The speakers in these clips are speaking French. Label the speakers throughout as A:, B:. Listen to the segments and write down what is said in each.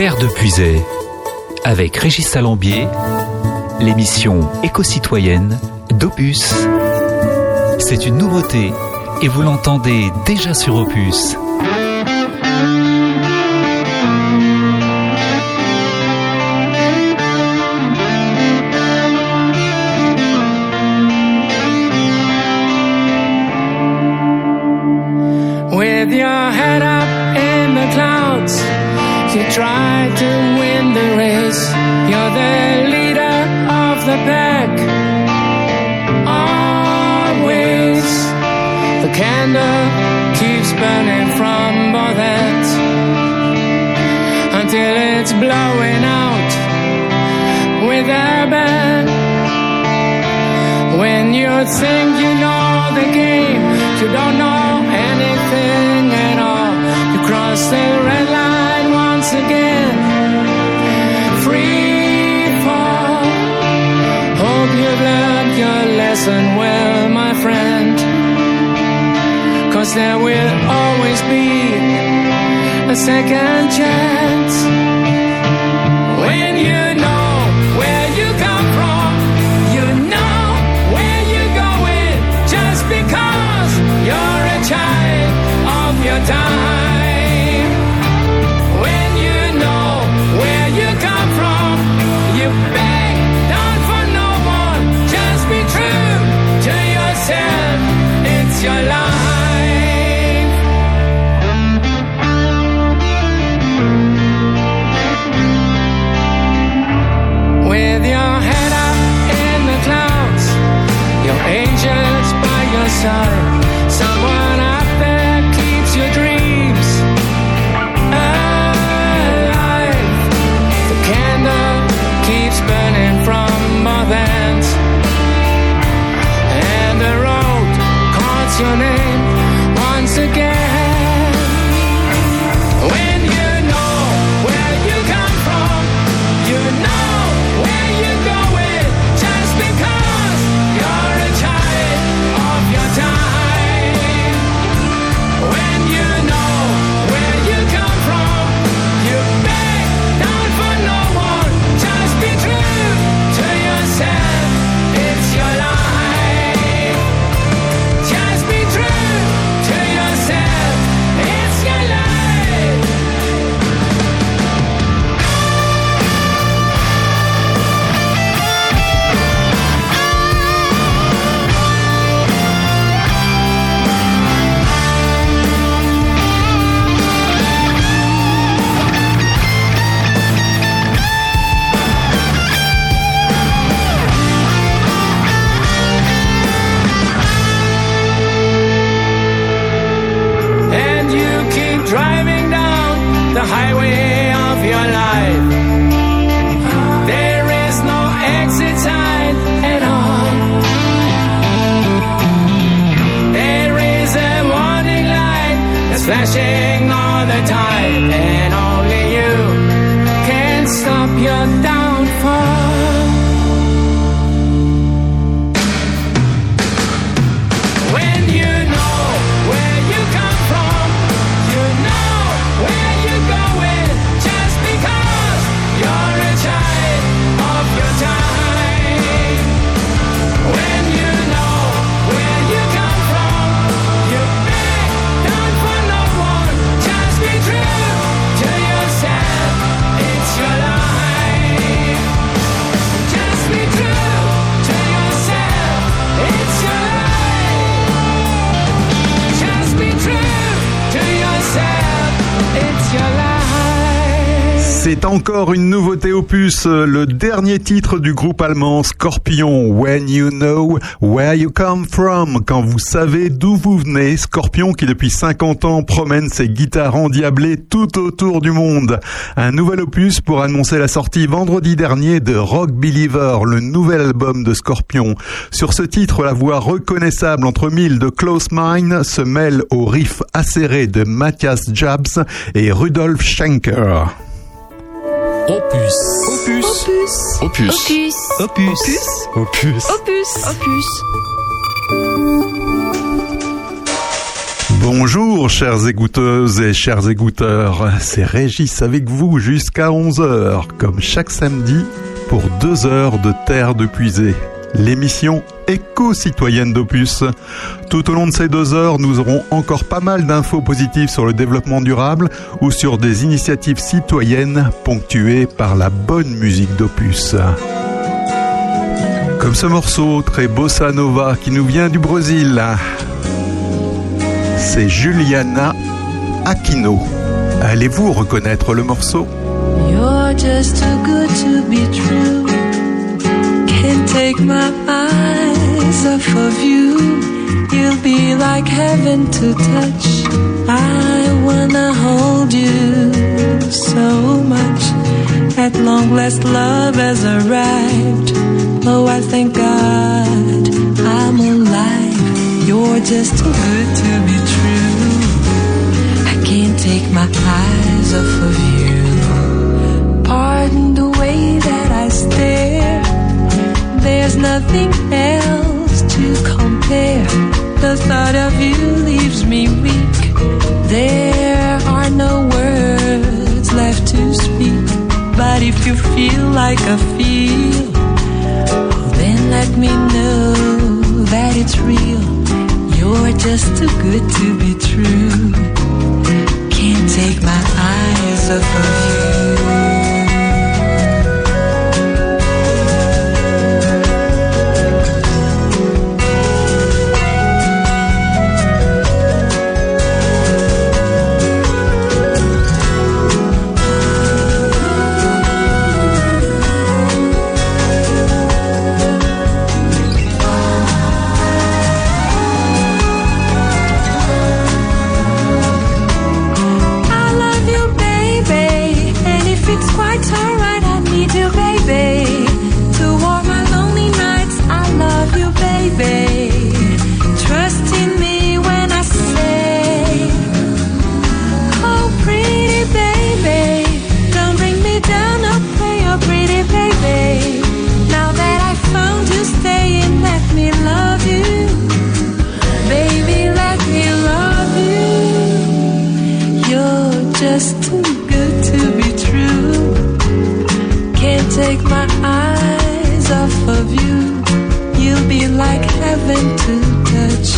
A: Terre de Puisay, avec Régis Salambier, l'émission éco-citoyenne d'Opus. C'est une nouveauté et vous l'entendez déjà sur Opus.
B: You think you know the game, you don't know anything at all. You cross the red line once again. Free fall. Hope you've learned your lesson well, my friend. Cause there will always be a second chance. time highway of your life. There is no exit sign at all. There is a warning light that's flashing all the time, and only you can stop your downfall.
C: Encore une nouveauté opus, euh, le dernier titre du groupe allemand Scorpion, When You Know Where You Come From, quand vous savez d'où vous venez, Scorpion qui depuis 50 ans promène ses guitares endiablées tout autour du monde. Un nouvel opus pour annoncer la sortie vendredi dernier de Rock Believer, le nouvel album de Scorpion. Sur ce titre, la voix reconnaissable entre mille de Close Mine se mêle au riff acéré de Matthias Jabs et Rudolf Schenker.
A: Opus.
D: Opus.
E: Opus.
D: Opus.
A: Opus.
C: Opus.
D: Opus. Opus.
C: Bonjour chères égouteuses et chers égouteurs, c'est Régis avec vous jusqu'à 11h, comme chaque samedi, pour deux heures de Terre de Puisée. L'émission éco-citoyenne d'Opus. Tout au long de ces deux heures, nous aurons encore pas mal d'infos positives sur le développement durable ou sur des initiatives citoyennes ponctuées par la bonne musique d'Opus. Comme ce morceau très bossa nova qui nous vient du Brésil c'est Juliana Aquino. Allez-vous reconnaître le morceau?
D: Take my eyes off of you. You'll be like heaven to touch. I wanna hold you so much. At long last, love has arrived. Oh, I thank God I'm alive. You're just too good to be true. I can't take my eyes off of you. Pardon the way that I stare. There's nothing else to compare. The thought of you leaves me weak. There are no words left to speak. But if you feel like I feel, then let me know that it's real. You're just too good to be true. Can't take my eyes off of you. Just too good to be true. Can't take my eyes off of you. You'll be like heaven to touch.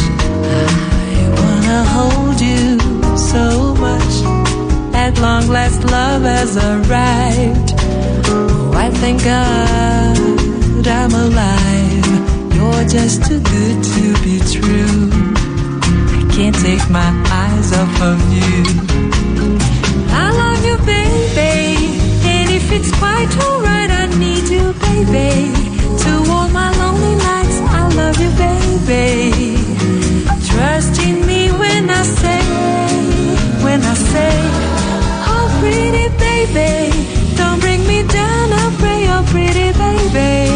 D: I wanna hold you so much. At long last, love has arrived. Oh, I thank God I'm alive. You're just too good to be true. I can't take my eyes off of you. It's quite alright, I need you, baby. To warm my lonely nights, I love you, baby. Trust in me when I say, when I say, oh, pretty baby. Don't bring me down, oh, pray, oh, pretty baby.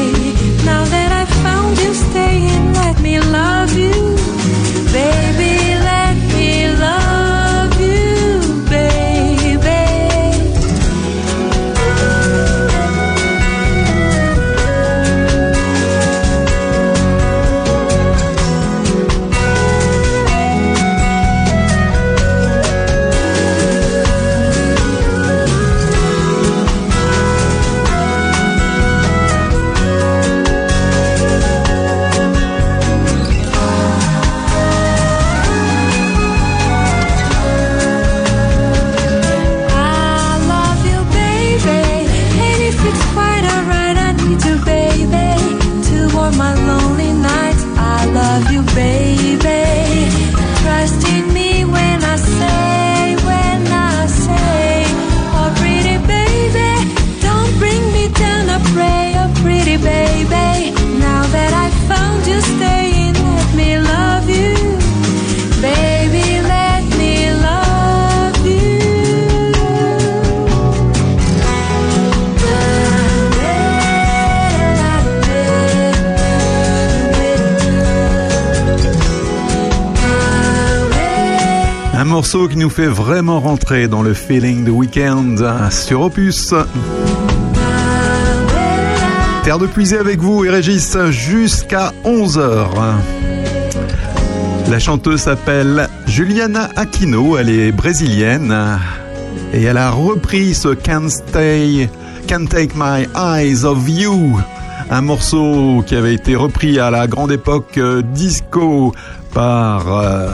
C: Qui nous fait vraiment rentrer dans le feeling de week-end sur Opus. Terre de puiser avec vous et Régis jusqu'à 11h.
D: La chanteuse s'appelle Juliana Aquino, elle est brésilienne et elle a repris ce Can't Stay, Can't Take My Eyes of You, un morceau qui avait été repris à la grande époque euh, disco par euh,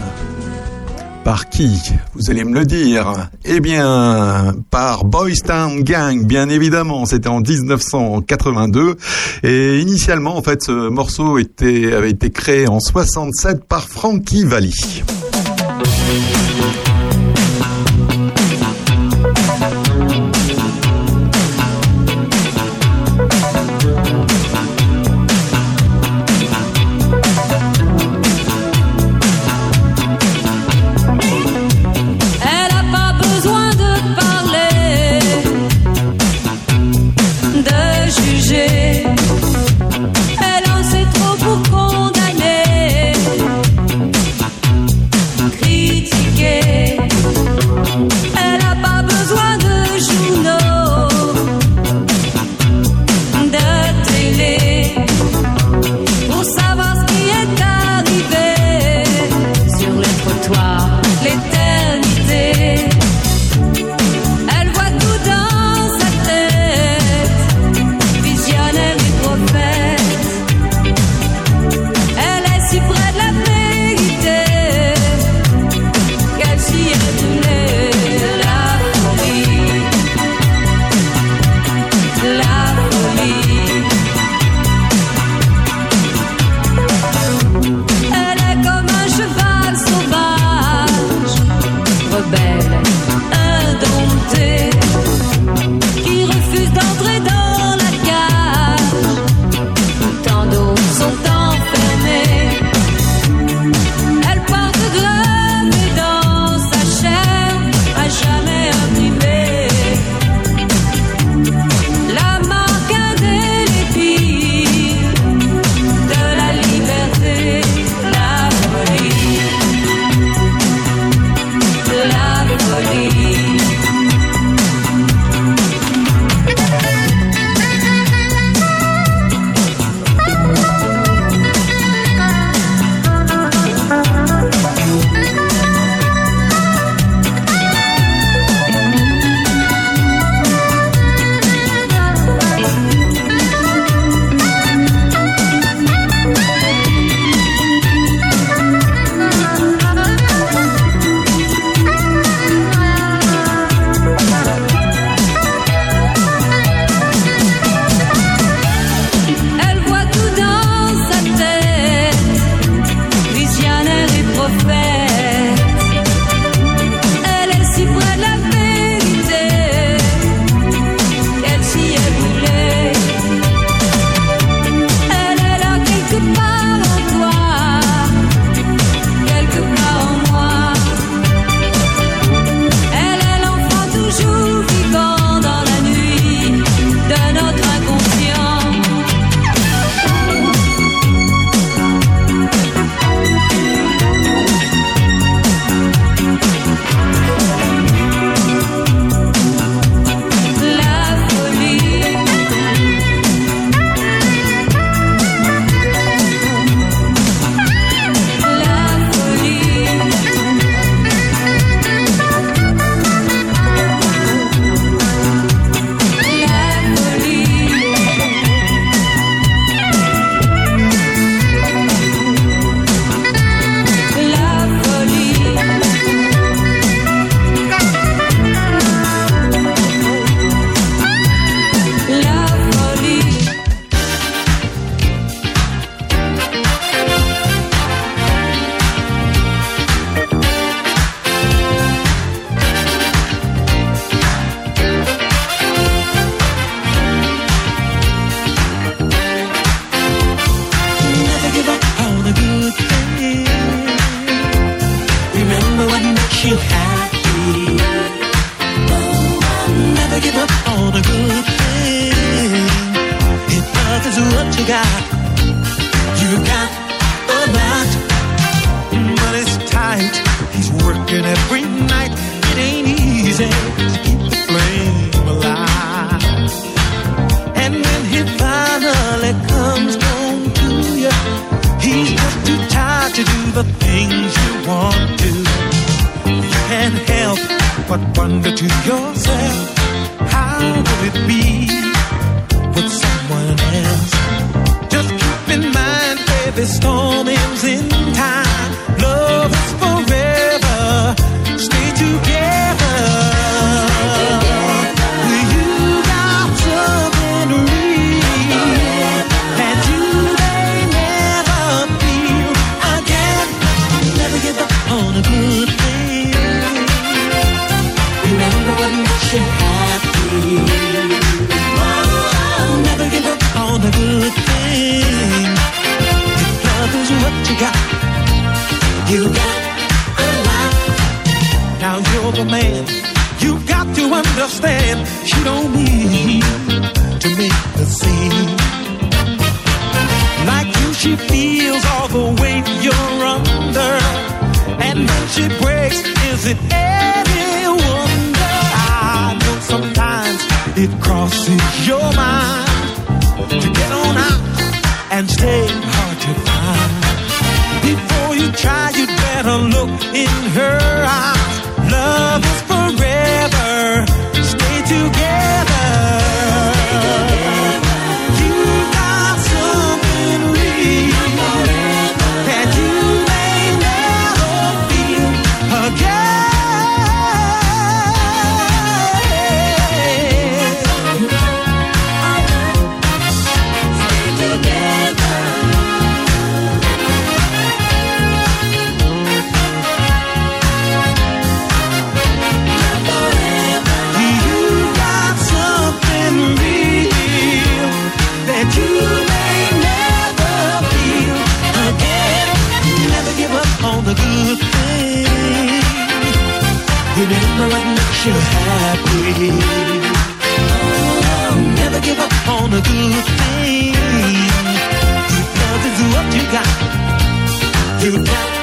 D: par qui Vous allez me le dire? Eh bien, par Boys Town Gang, bien évidemment. C'était en 1982. Et initialement, en fait, ce morceau avait été créé en 67 par Frankie Valli.
E: But wonder to yourself, how would it be with someone else? Just keep in mind, baby, storm ends in time. Love is forever. Got, you got a lot. Now you're the man. You got to understand. She don't need to make the scene. Like you, she feels all the weight you're under. And when she breaks, is it any wonder? I know sometimes it crosses your mind to get on out and stay hard better look in her eyes. On the good thing. If love is what you got, you got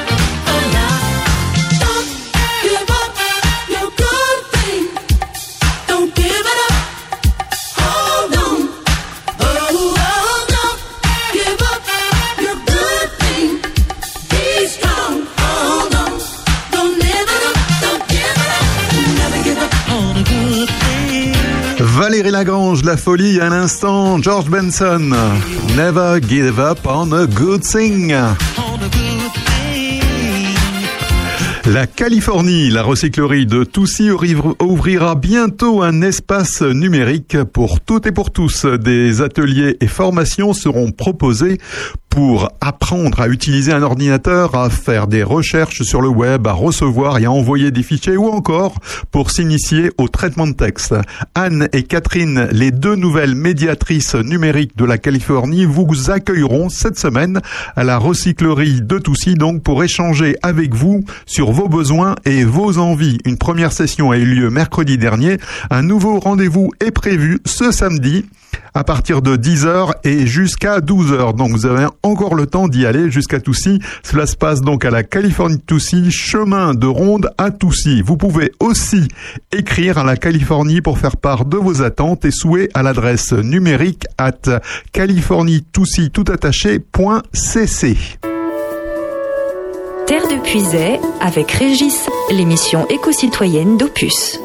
C: La Folie, à l'instant, George Benson. Never give up on a good thing. La Californie, la recyclerie de Toussy ouvrir- ouvrira bientôt un espace numérique pour toutes et pour tous. Des ateliers et formations seront proposés pour apprendre à utiliser un ordinateur, à faire des recherches sur le web, à recevoir et à envoyer des fichiers ou encore pour s'initier au traitement de texte. Anne et Catherine, les deux nouvelles médiatrices numériques de la Californie, vous accueilleront cette semaine à la recyclerie de Toussy donc pour échanger avec vous sur vos besoins et vos envies. Une première session a eu lieu mercredi dernier. Un nouveau rendez-vous est prévu ce samedi à partir de 10h et jusqu'à 12h. Donc vous avez encore le temps d'y aller jusqu'à Toussy. Cela se passe donc à la Californie Toussy, chemin de Ronde à Toussy. Vous pouvez aussi écrire à la Californie pour faire part de vos attentes et souhaits à l'adresse numérique at californietoussy tout attaché, point cc.
F: Terre de Puisay avec Régis, l'émission éco-citoyenne d'Opus.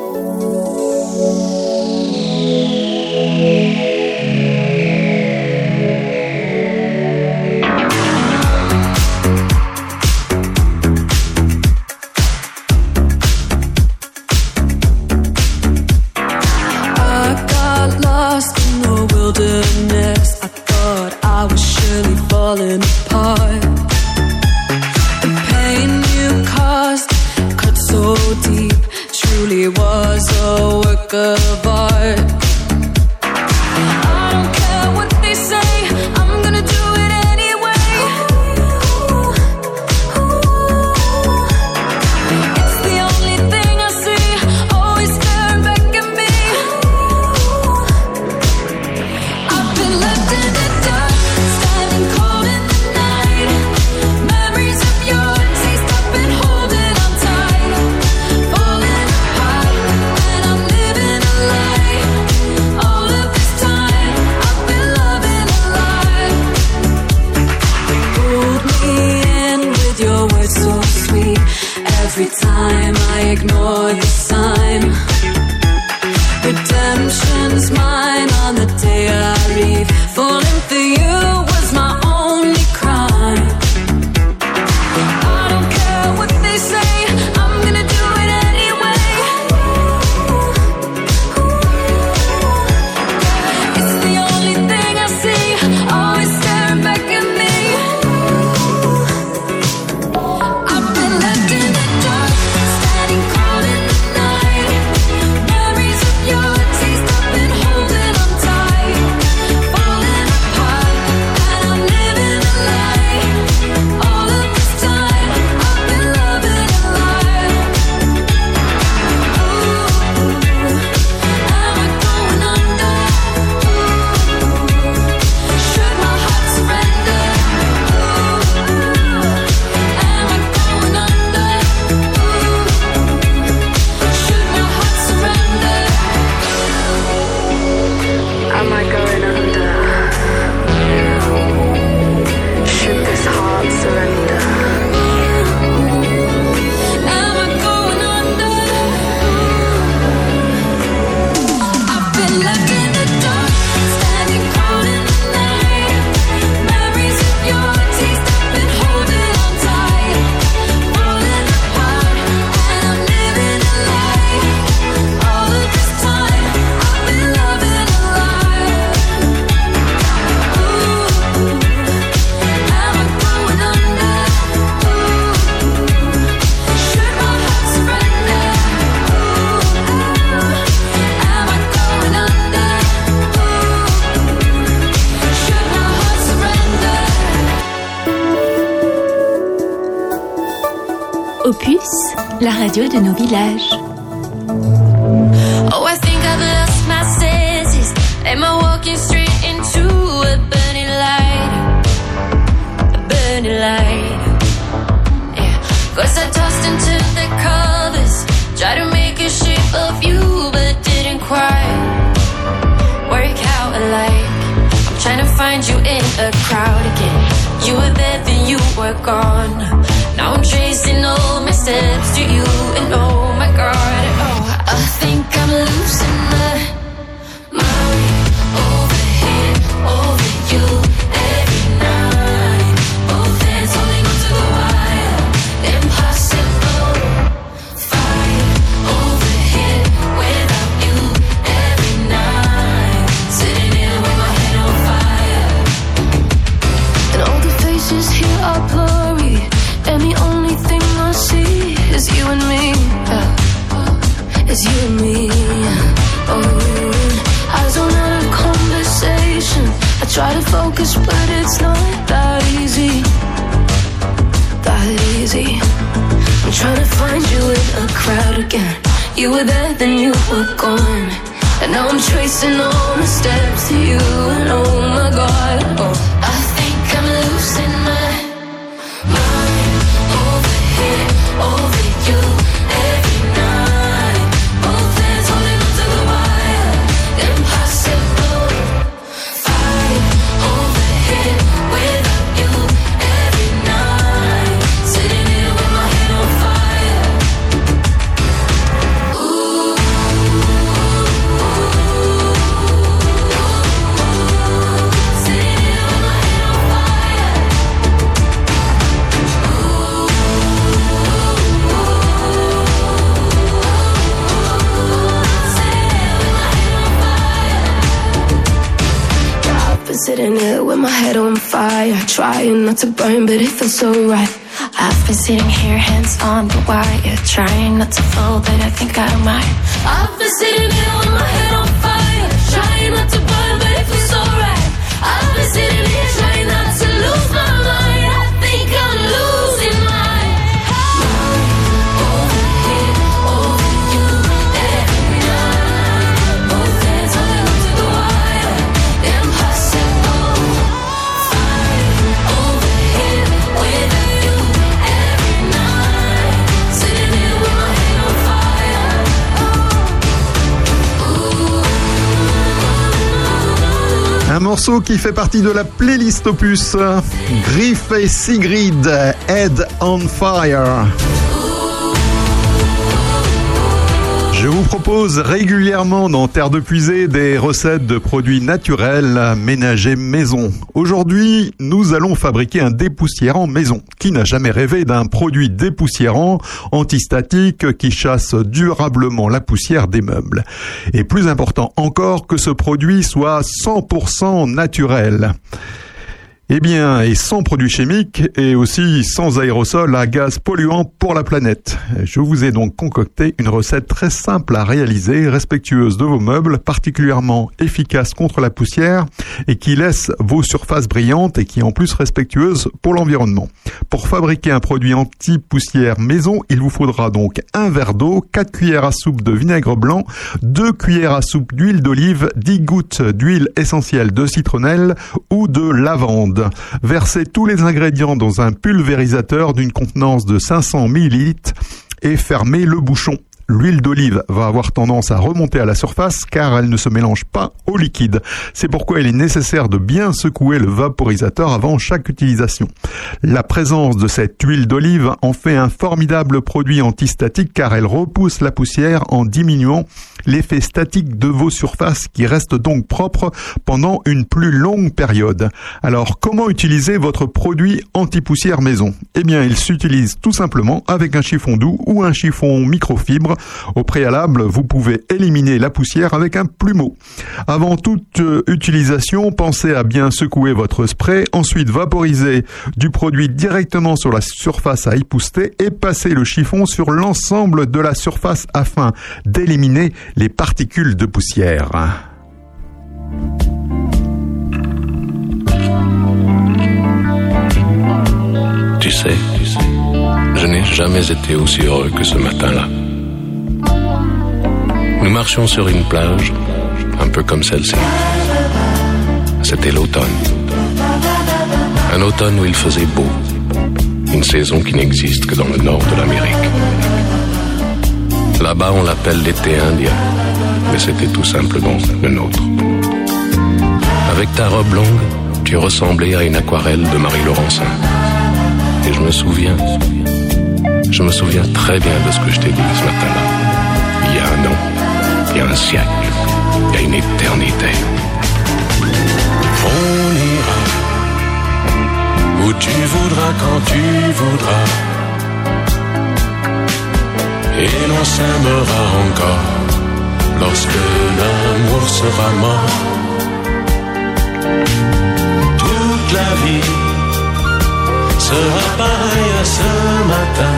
G: Not to burn, but it feels so right. I've been sitting here, hands on the wire, trying not to fall, but I think I might. I've been sitting here with my head on fire, trying not to burn, but it feels so right. I've been sitting here, trying not to
C: morceau qui fait partie de la playlist opus. Griff et Sigrid, Head on Fire. Je vous propose régulièrement dans Terre de Puisée des recettes de produits naturels ménagers maison. Aujourd'hui, nous allons fabriquer un dépoussiérant maison. Qui n'a jamais rêvé d'un produit dépoussiérant antistatique qui chasse durablement la poussière des meubles Et plus important encore que ce produit soit 100% naturel. Eh bien, et sans produits chimiques et aussi sans aérosols à gaz polluants pour la planète. Je vous ai donc concocté une recette très simple à réaliser, respectueuse de vos meubles, particulièrement efficace contre la poussière et qui laisse vos surfaces brillantes et qui est en plus respectueuse pour l'environnement. Pour fabriquer un produit anti-poussière maison, il vous faudra donc un verre d'eau, 4 cuillères à soupe de vinaigre blanc, 2 cuillères à soupe d'huile d'olive, 10 gouttes d'huile essentielle de citronnelle ou de lavande. Versez tous les ingrédients dans un pulvérisateur d'une contenance de 500 ml et fermez le bouchon. L'huile d'olive va avoir tendance à remonter à la surface car elle ne se mélange pas au liquide. C'est pourquoi il est nécessaire de bien secouer le vaporisateur avant chaque utilisation. La présence de cette huile d'olive en fait un formidable produit antistatique car elle repousse la poussière en diminuant l'effet statique de vos surfaces qui restent donc propres pendant une plus longue période. Alors comment utiliser votre produit anti-poussière maison? Eh bien il s'utilise tout simplement avec un chiffon doux ou un chiffon microfibre au préalable, vous pouvez éliminer la poussière avec un plumeau. Avant toute euh, utilisation, pensez à bien secouer votre spray, ensuite vaporiser du produit directement sur la surface à épousseter et passer le chiffon sur l'ensemble de la surface afin d'éliminer les particules de poussière.
H: Tu sais, Je n'ai jamais été aussi heureux que ce matin-là. Marchions sur une plage, un peu comme celle-ci. C'était l'automne. Un automne où il faisait beau. Une saison qui n'existe que dans le nord de l'Amérique. Là-bas, on l'appelle l'été indien, mais c'était tout simplement le nôtre. Avec ta robe longue, tu ressemblais à une aquarelle de Marie Laurencin. Et je me souviens, je me souviens très bien de ce que je t'ai dit ce matin-là. Il y a un an, un siècle, a une éternité. On ira où tu voudras quand tu voudras. Et l'on s'aimera encore lorsque l'amour sera mort. Toute la vie sera pareille à ce matin.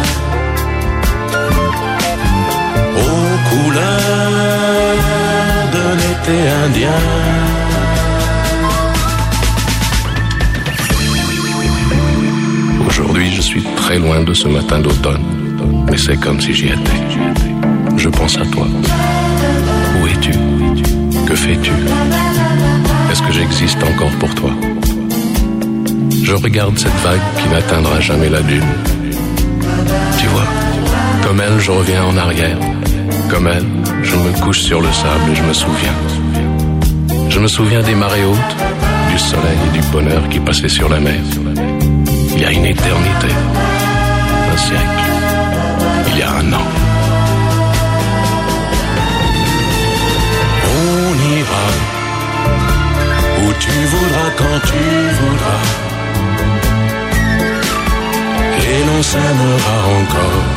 H: Aux couleurs Aujourd'hui, je suis très loin de ce matin d'automne, mais c'est comme si j'y étais. Je pense à toi. Où es-tu? Que fais-tu? Est-ce que j'existe encore pour toi? Je regarde cette vague qui n'atteindra jamais la lune. Tu vois, comme elle, je reviens en arrière. Comme elle, je me couche sur le sable et je me souviens. Je me souviens des marées hautes, du soleil et du bonheur qui passaient sur la mer. Il y a une éternité, un siècle, il y a un an. On ira où tu voudras quand tu voudras. Et l'on s'aimera encore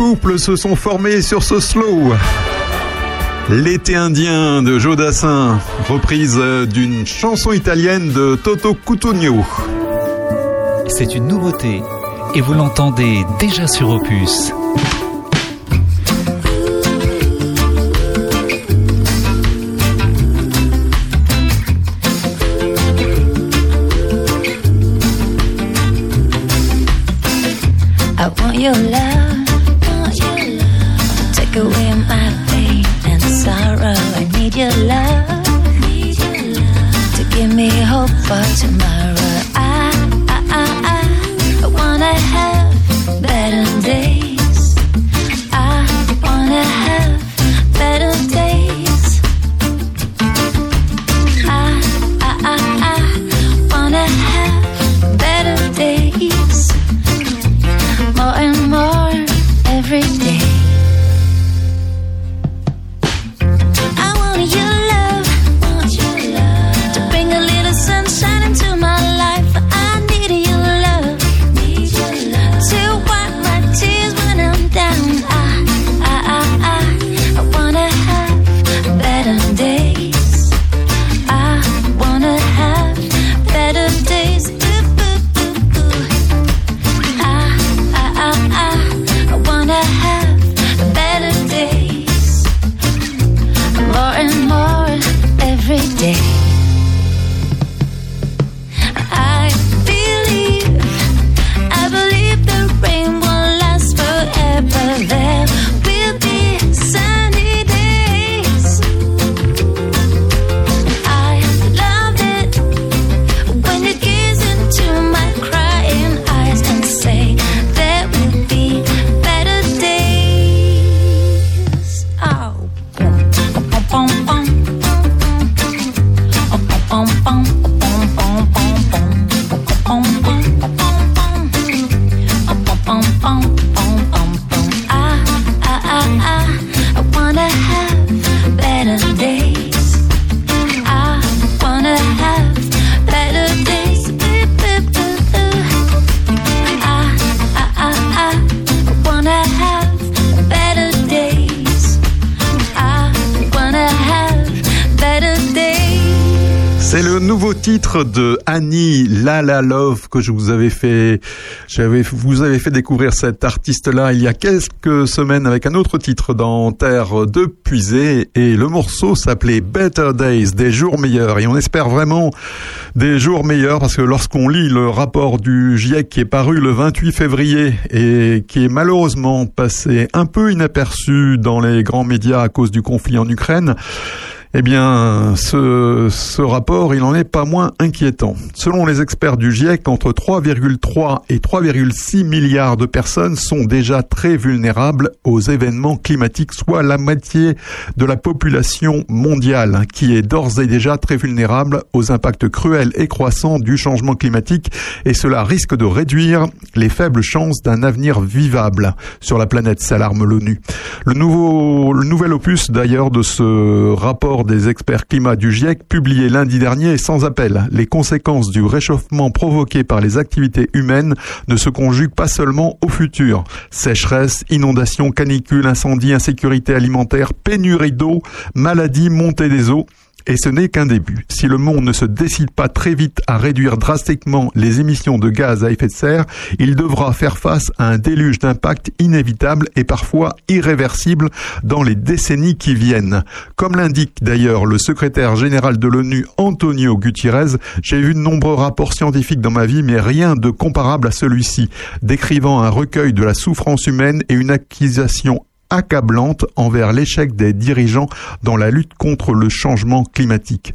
C: Couples se sont formés sur ce slow. L'été indien de Joe Dassin, reprise d'une chanson italienne de Toto Cutugno.
G: C'est une nouveauté et vous l'entendez déjà sur Opus.
C: Annie La La Love que je vous avais fait, j'avais, vous avez fait découvrir cet artiste-là il y a quelques semaines avec un autre titre dans Terre de Puisée et le morceau s'appelait Better Days, des jours meilleurs. Et on espère vraiment des jours meilleurs parce que lorsqu'on lit le rapport du GIEC qui est paru le 28 février et qui est malheureusement passé un peu inaperçu dans les grands médias à cause du conflit en Ukraine, eh bien, ce, ce rapport, il n'en est pas moins inquiétant. Selon les experts du GIEC, entre 3,3 et 3,6 milliards de personnes sont déjà très vulnérables aux événements climatiques, soit la moitié de la population mondiale, qui est d'ores et déjà très vulnérable aux impacts cruels et croissants du changement climatique, et cela risque de réduire les faibles chances d'un avenir vivable sur la planète, s'alarme l'ONU. Le nouveau, le nouvel opus d'ailleurs de ce rapport des experts climat du GIEC publié lundi dernier est sans appel. Les conséquences du réchauffement provoqué par les activités humaines ne se conjuguent pas seulement au futur. Sécheresse, inondations, canicules, incendies, insécurité alimentaire, pénurie d'eau, maladies, montée des eaux. Et ce n'est qu'un début. Si le monde ne se décide pas très vite à réduire drastiquement les émissions de gaz à effet de serre, il devra faire face à un déluge d'impact inévitable et parfois irréversible dans les décennies qui viennent. Comme l'indique d'ailleurs le secrétaire général de l'ONU Antonio Gutiérrez, j'ai vu de nombreux rapports scientifiques dans ma vie, mais rien de comparable à celui-ci, décrivant un recueil de la souffrance humaine et une accusation accablante envers l'échec des dirigeants dans la lutte contre le changement climatique.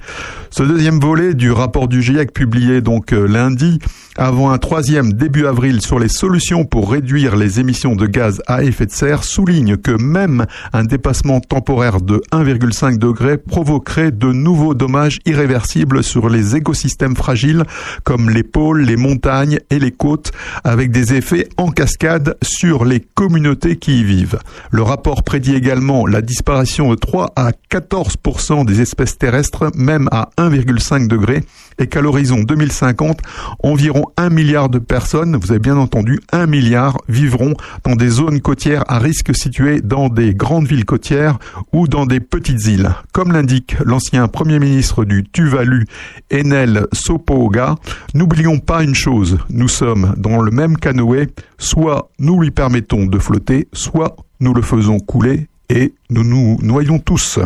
C: Ce deuxième volet du rapport du GIEC publié donc euh, lundi avant un troisième début avril sur les solutions pour réduire les émissions de gaz à effet de serre souligne que même un dépassement temporaire de 1,5 degré provoquerait de nouveaux dommages irréversibles sur les écosystèmes fragiles comme les pôles, les montagnes et les côtes avec des effets en cascade sur les communautés qui y vivent. Rapport prédit également la disparition de 3 à 14% des espèces terrestres même à 1,5 degré et qu'à l'horizon 2050, environ un milliard de personnes, vous avez bien entendu, un milliard vivront dans des zones côtières à risque situées dans des grandes villes côtières ou dans des petites îles. Comme l'indique l'ancien premier ministre du Tuvalu, Enel Sopoga, n'oublions pas une chose, nous sommes dans le même canoë, soit nous lui permettons de flotter, soit nous le faisons couler et nous nous noyons tous.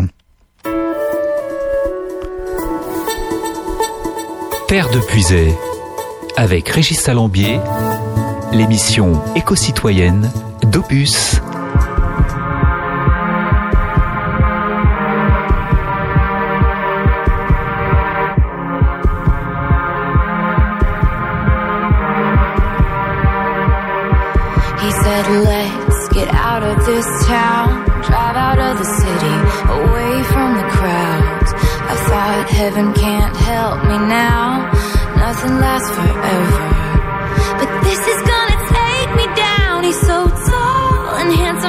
I: Terre de Puisay, avec Régis Salambier, l'émission éco-citoyenne d'Opus.
G: He said, let's get out of this town, drive out of the city, away from thought heaven can't help me now, nothing lasts forever. But this is gonna take me down. He's so tall and handsome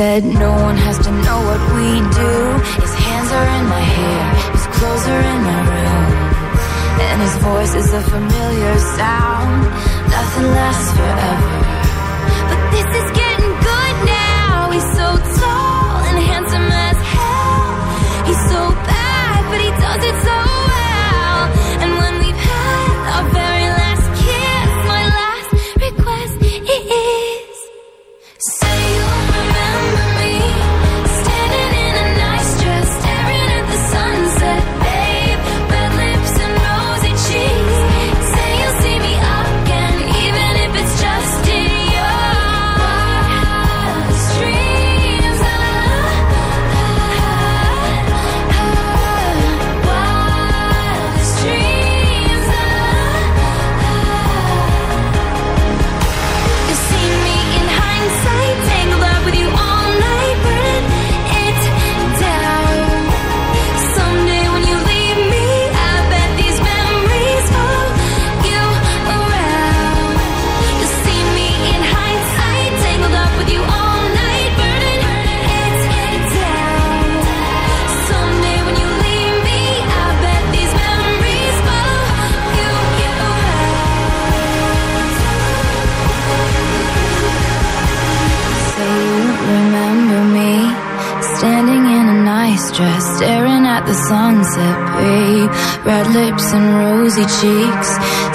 G: said no one has to know what we do. His hands are in my hair, his clothes are in my room, and his voice is a familiar sound. Nothing lasts forever, but this is rosy cheeks.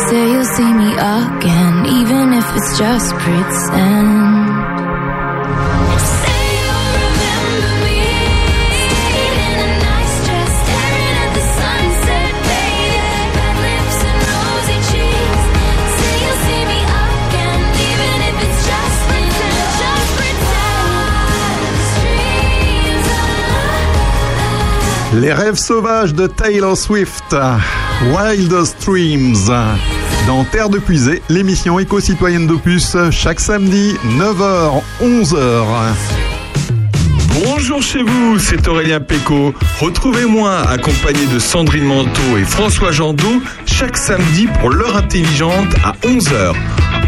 G: Say you'll see me again, even if it's just pretend. Say you'll remember me in a nice dress, staring at the sunset, babe. Red lips and rosy cheeks. Say you'll see me again, even if it's just pretend, just pretend. Streams of
C: Les rêves sauvages de Taylor Swift, Wildest Dreams. Dans Terre de Puisée, l'émission éco-citoyenne d'Opus, chaque samedi, 9h, 11h.
J: Bonjour chez vous, c'est Aurélien Péco. Retrouvez-moi accompagné de Sandrine Manteau et François Jandot chaque samedi pour l'heure intelligente à 11h.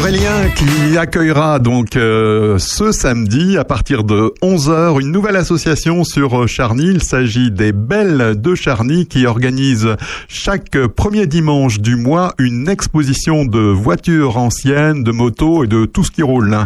C: Aurélien qui accueillera donc euh, ce samedi à partir de 11h une nouvelle association sur Charny. Il s'agit des Belles de Charny qui organise chaque premier dimanche du mois une exposition de voitures anciennes, de motos et de tout ce qui roule.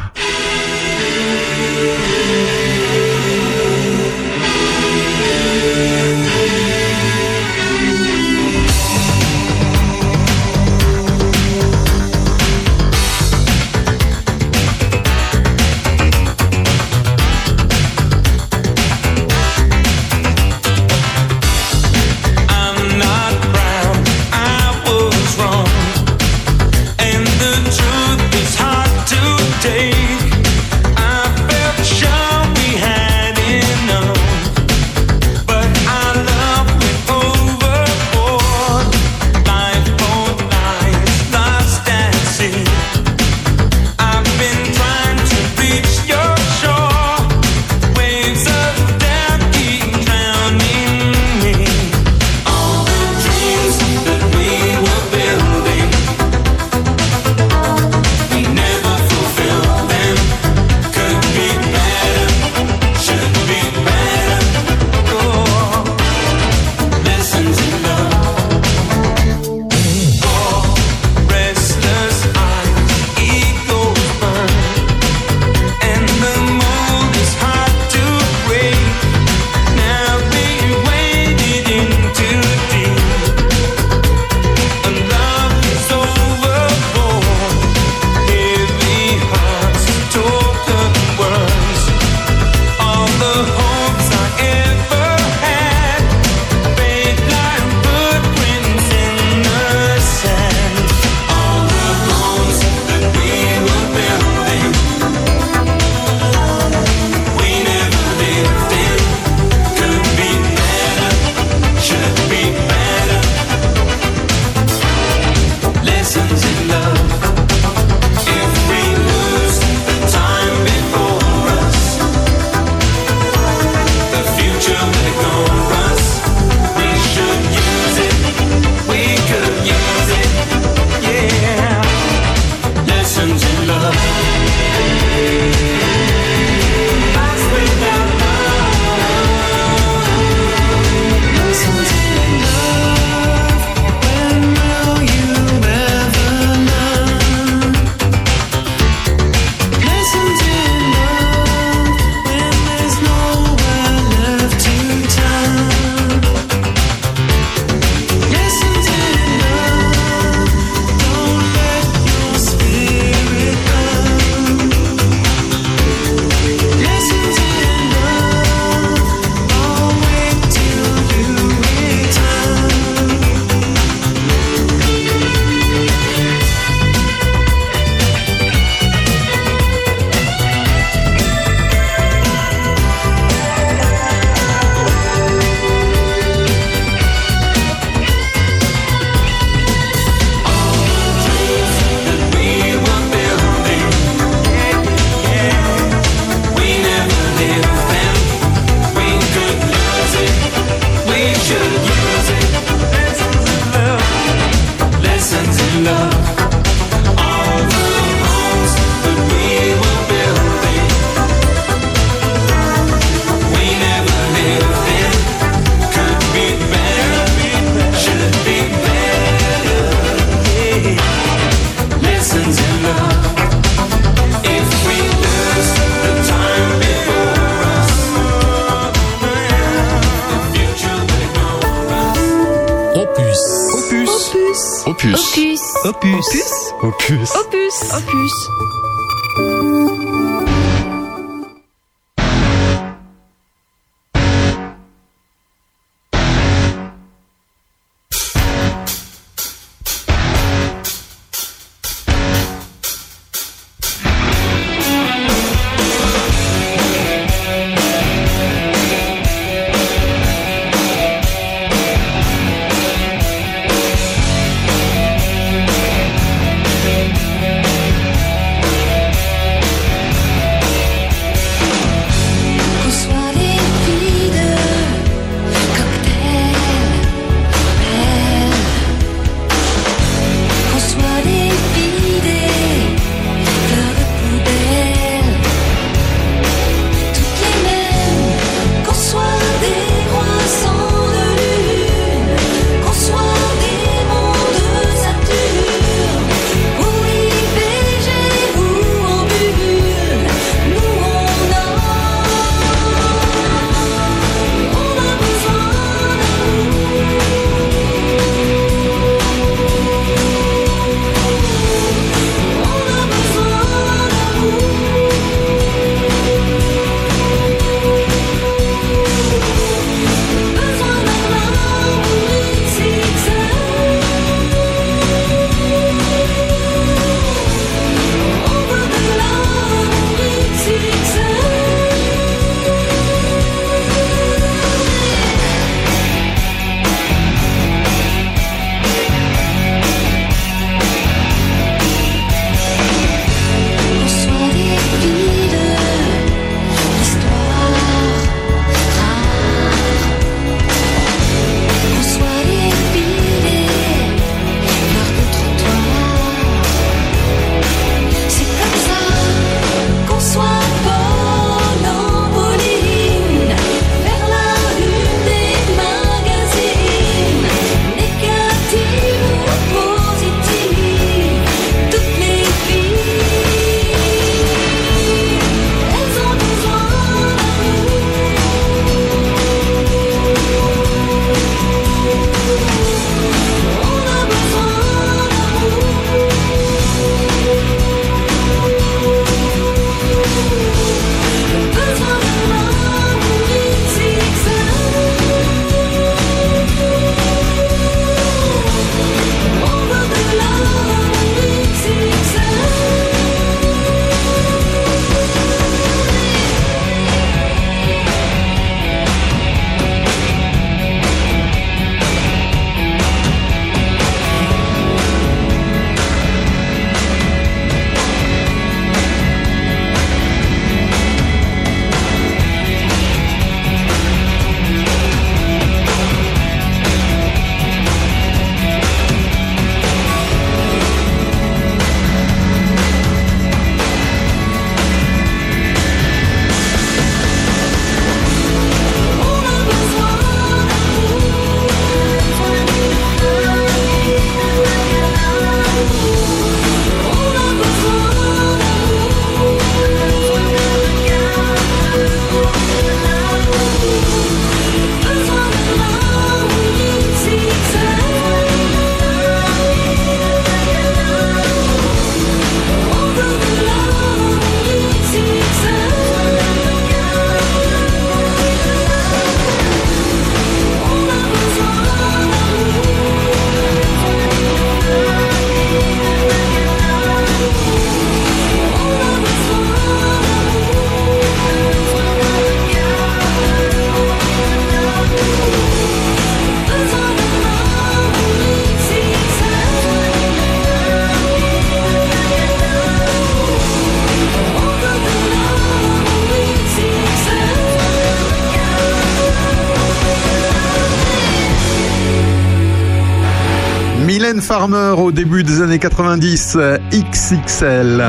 C: Au début des années 90, euh, XXL.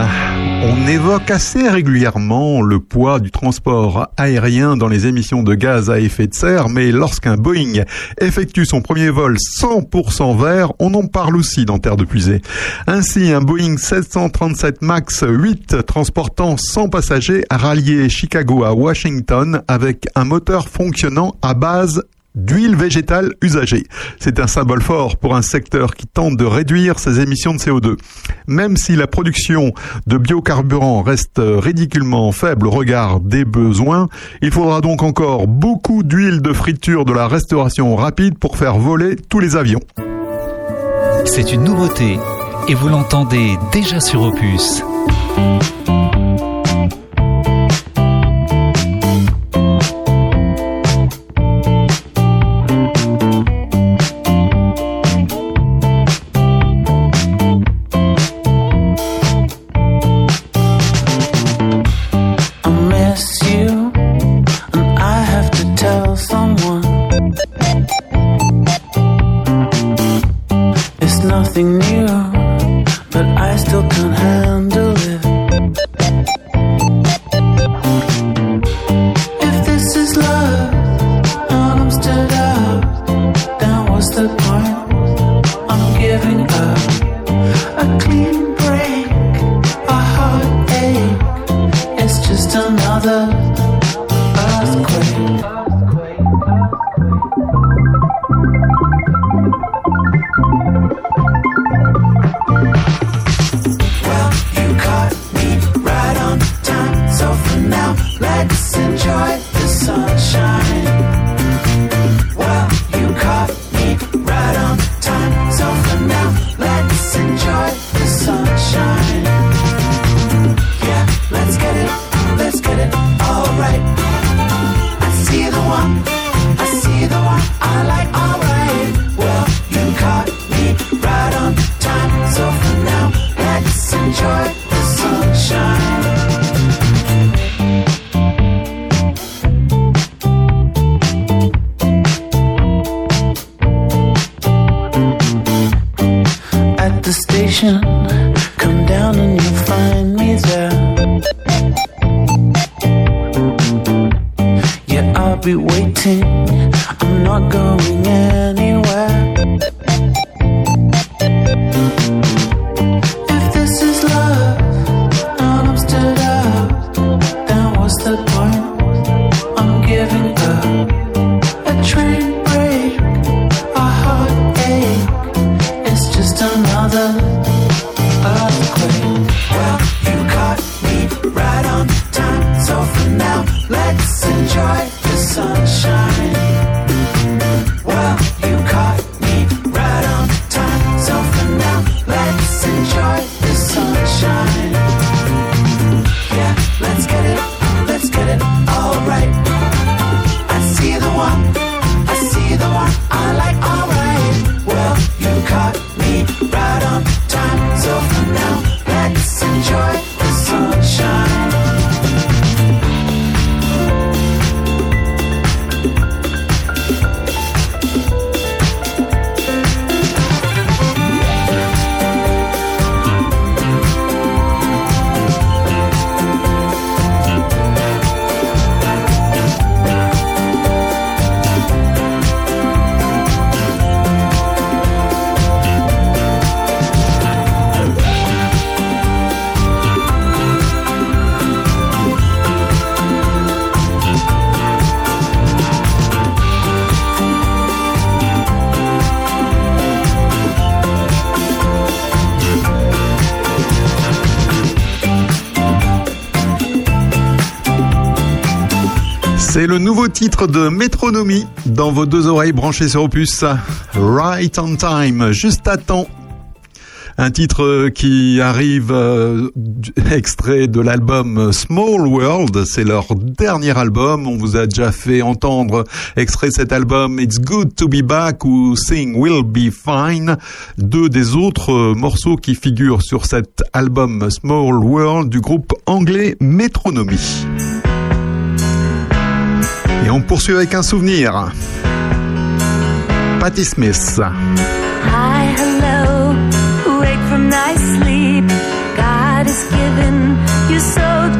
C: On évoque assez régulièrement le poids du transport aérien dans les émissions de gaz à effet de serre, mais lorsqu'un Boeing effectue son premier vol 100% vert, on en parle aussi dans Terre de Puisée. Ainsi, un Boeing 737 MAX 8 transportant 100 passagers a rallié Chicago à Washington avec un moteur fonctionnant à base d'huile végétale usagée. C'est un symbole fort pour un secteur qui tente de réduire ses émissions de CO2. Même si la production de biocarburants reste ridiculement faible au regard des besoins, il faudra donc encore beaucoup d'huile de friture de la restauration rapide pour faire voler tous les avions.
A: C'est une nouveauté et vous l'entendez déjà sur Opus. something new.
C: C'est le nouveau titre de Métronomie dans vos deux oreilles branchées sur Opus. Right on time, juste à temps. Un titre qui arrive euh, extrait de l'album Small World, c'est leur dernier album. On vous a déjà fait entendre extrait cet album It's Good to Be Back ou Sing Will Be Fine, deux des autres morceaux qui figurent sur cet album Small World du groupe anglais Métronomie. Et on poursuit avec un souvenir. Patti Smith.
K: Hi, hello, wake from nice sleep. God has given you so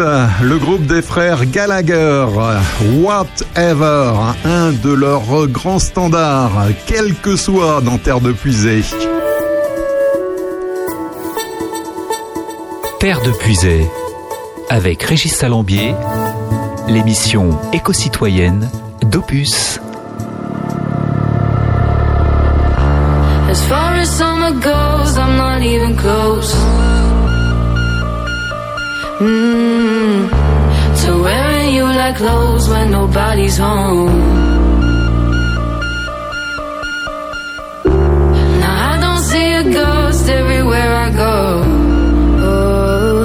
C: le groupe des frères Gallagher, Whatever, un de leurs grands standards, quel que soit dans Terre de Puisée.
K: Terre de Puisée, avec Régis Salambier, l'émission éco-citoyenne d'Opus.
G: close when nobody's home. Now I don't see a ghost everywhere I go. Oh,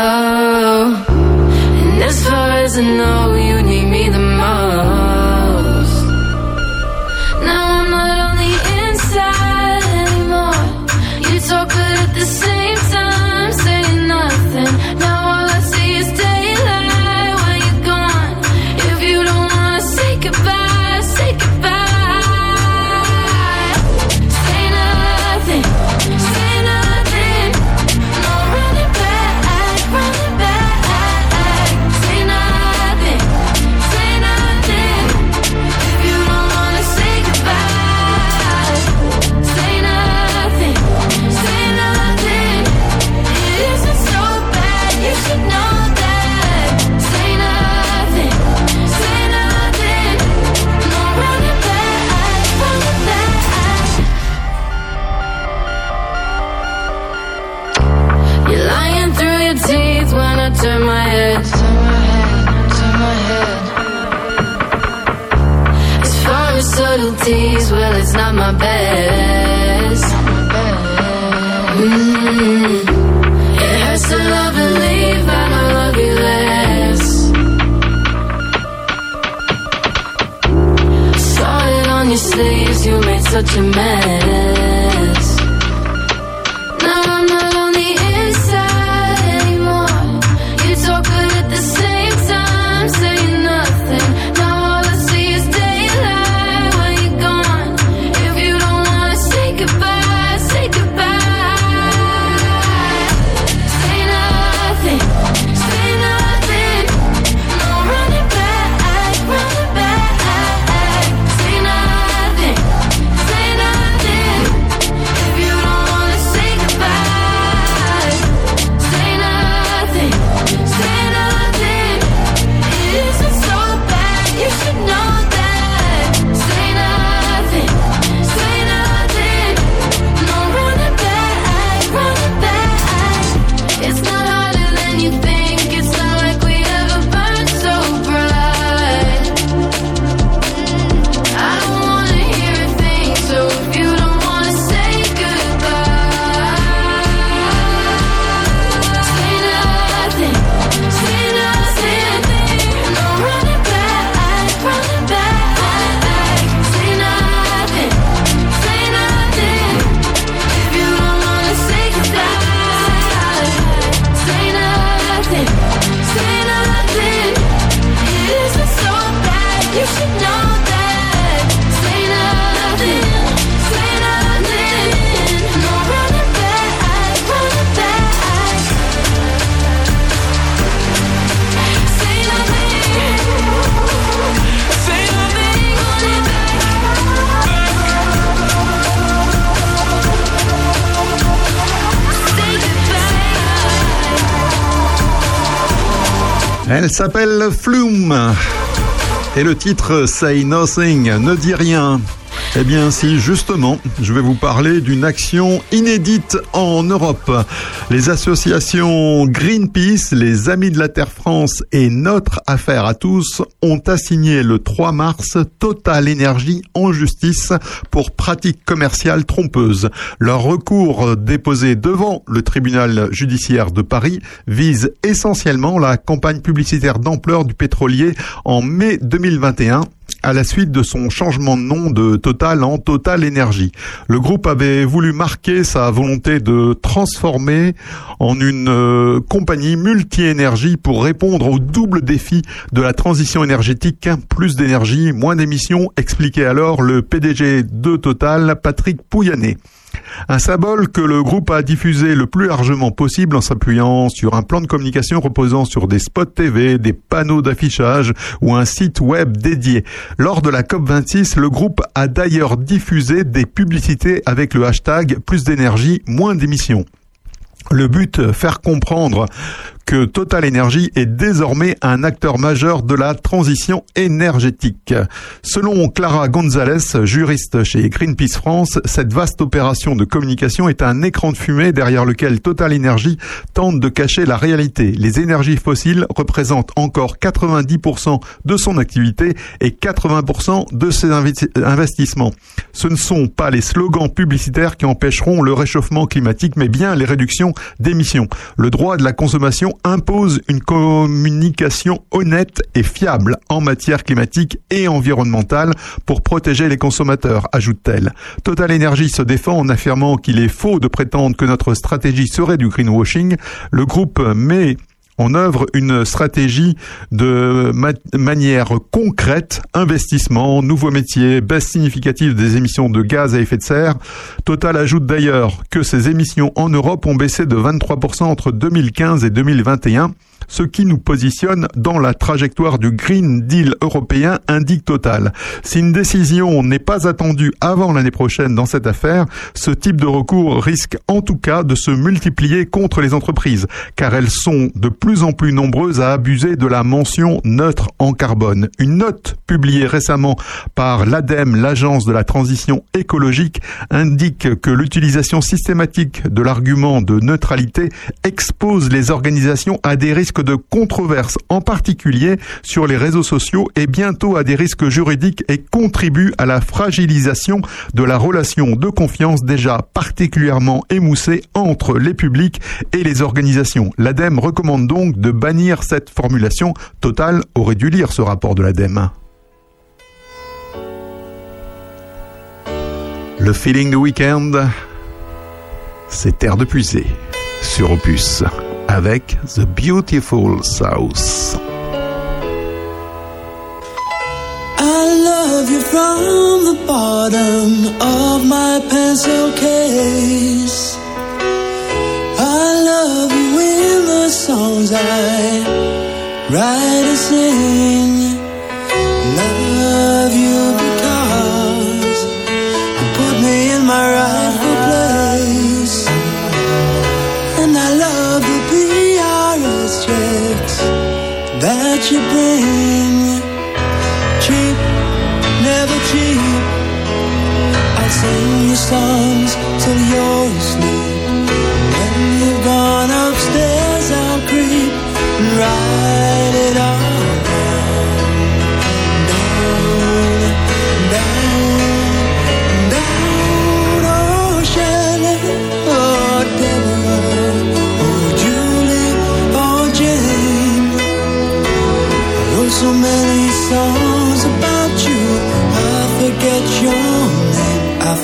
G: oh. And as far as I know. It's
C: Elle s'appelle Flume. Et le titre Say Nothing, ne dit rien. Eh bien si, justement, je vais vous parler d'une action inédite en Europe. Les associations Greenpeace, les Amis de la Terre France et Notre Affaire à tous ont assigné le 3 mars Total Énergie en justice pour pratiques commerciales trompeuses. Leur recours déposé devant le tribunal judiciaire de Paris vise essentiellement la campagne publicitaire d'ampleur du pétrolier en mai 2021 à la suite de son changement de nom de Total en Total Énergie. Le groupe avait voulu marquer sa volonté de transformer en une euh, compagnie multi-énergie pour répondre au double défi de la transition énergétique. Plus d'énergie, moins d'émissions, expliquait alors le PDG de Total, Patrick Pouyanné. Un symbole que le groupe a diffusé le plus largement possible en s'appuyant sur un plan de communication reposant sur des spots TV, des panneaux d'affichage ou un site web dédié. Lors de la COP26, le groupe a d'ailleurs diffusé des publicités avec le hashtag plus d'énergie, moins d'émissions. Le but, faire comprendre que Total Energy est désormais un acteur majeur de la transition énergétique. Selon Clara Gonzalez, juriste chez Greenpeace France, cette vaste opération de communication est un écran de fumée derrière lequel Total Energy tente de cacher la réalité. Les énergies fossiles représentent encore 90% de son activité et 80% de ses investissements. Ce ne sont pas les slogans publicitaires qui empêcheront le réchauffement climatique, mais bien les réductions d'émissions. Le droit de la consommation impose une communication honnête et fiable en matière climatique et environnementale pour protéger les consommateurs, ajoute-t-elle. Total Energy se défend en affirmant qu'il est faux de prétendre que notre stratégie serait du greenwashing. Le groupe met en œuvre une stratégie de ma manière concrète, investissement, nouveaux métiers, baisse significative des émissions de gaz à effet de serre. Total ajoute d'ailleurs que ces émissions en Europe ont baissé de 23% entre 2015 et 2021 ce qui nous positionne dans la trajectoire du Green Deal européen, indique Total. Si une décision n'est pas attendue avant l'année prochaine dans cette affaire, ce type de recours risque en tout cas de se multiplier contre les entreprises, car elles sont de plus plus en plus nombreuses à abuser de la mention neutre en carbone. Une note publiée récemment par l'ADEME, l'Agence de la transition écologique, indique que l'utilisation systématique de l'argument de neutralité expose les organisations à des risques de controverses, en particulier sur les réseaux sociaux et bientôt à des risques juridiques et contribue à la fragilisation de la relation de confiance déjà particulièrement émoussée entre les publics et les organisations. L'ADEME recommande donc de bannir cette formulation. Total aurait dû lire ce rapport de l'ADEME. Le feeling de week-end, c'est Terre de Puisée sur Opus avec The Beautiful South.
A: You from the bottom of my pencil case. I love you in the songs I write and sing. Love you because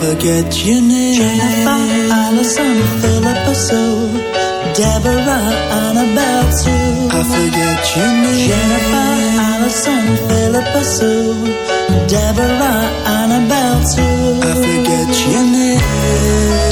A: forget your name. Jennifer, Allison, Philippa Sue, Deborah, Annabelle Sue. I forget your name. Jennifer, Allison, Philippa Sue, Deborah, Annabelle Sue. I forget your name.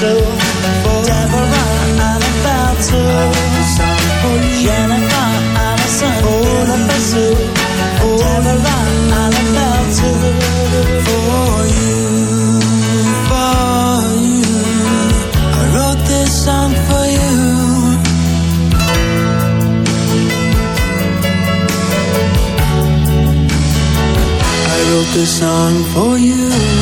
A: so to Deborah, I'm about to Jennifer, I'm a son. All of us who Deborah, I'm about to For you, for you. I wrote this song for you. I wrote this song for you.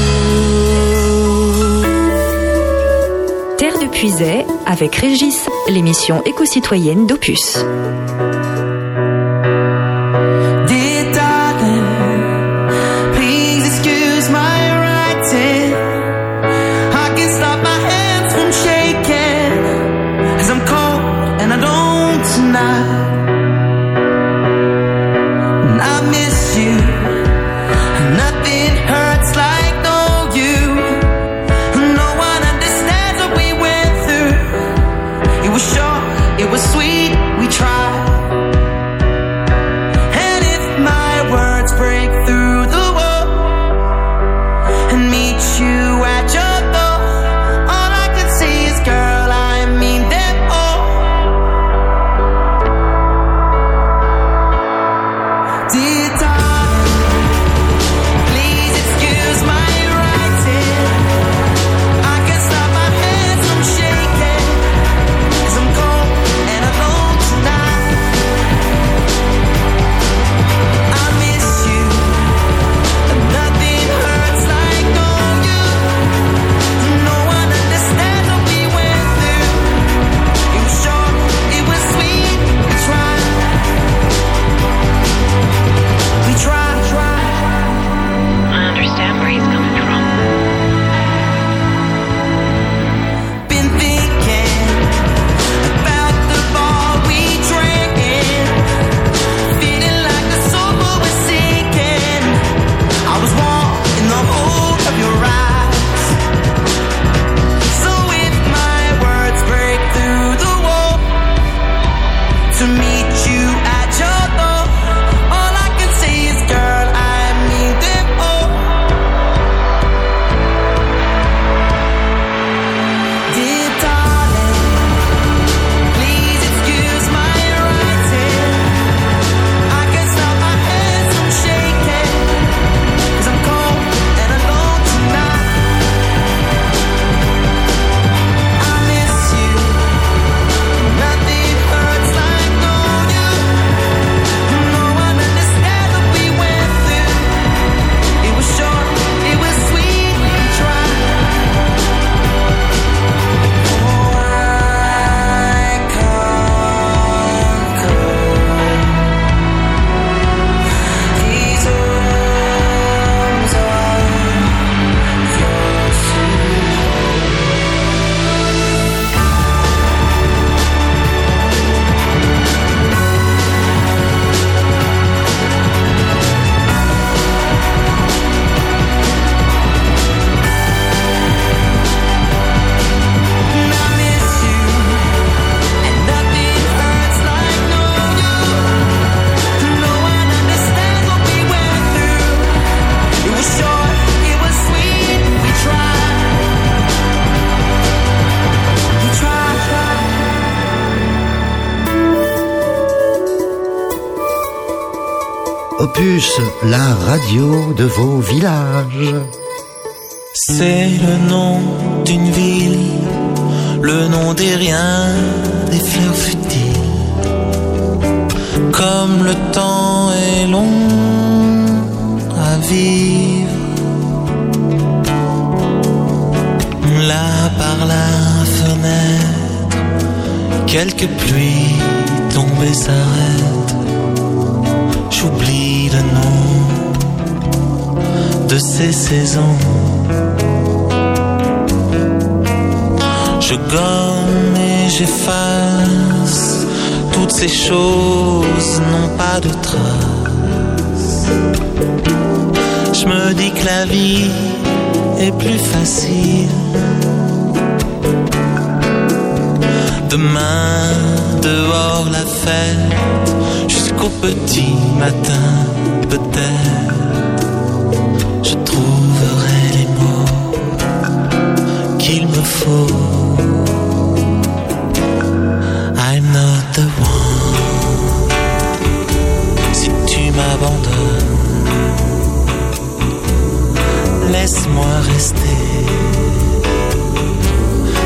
L: Puisay avec Régis, l'émission éco-citoyenne d'Opus.
M: La radio de vos villages.
N: C'est le nom d'une ville, le nom des riens, des fleurs futiles. Comme le temps est long à vivre, là par la fenêtre, quelques pluies tombées s'arrêtent. J'oublie le nom de ces saisons. Je gomme et j'efface toutes ces choses n'ont pas de traces. Je me dis que la vie est plus facile. Demain, dehors la fête, jusqu'au petit matin, peut-être, je trouverai les mots qu'il me faut. I'm not the one. Si tu m'abandonnes, laisse-moi rester.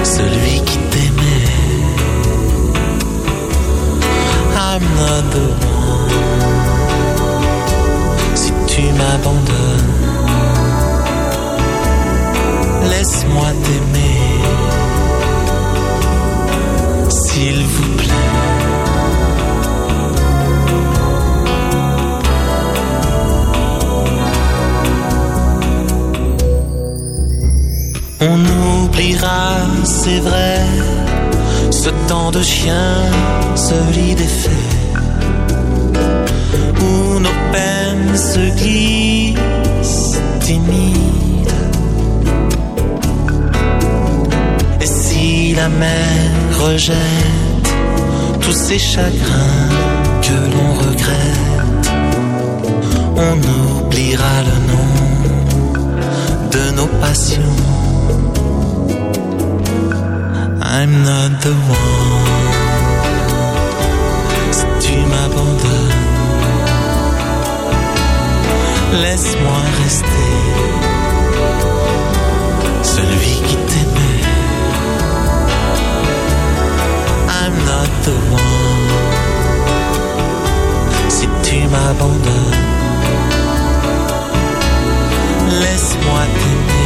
N: Celui qui t'aimait. I'm not the one. Si tu m'abandonnes, laisse-moi t'aimer. S'il vous plaît. On oubliera, c'est vrai, ce ce temps de chien solide et fait, où se glissent timides. Et si la mer rejette tous ces chagrins que l'on regrette, on oubliera le nom de nos passions. I'm not the one. Si tu m'abandonnes, laisse-moi rester. Celui qui t'aimait. I'm not the one. Si tu m'abandonnes, laisse-moi t'aimer.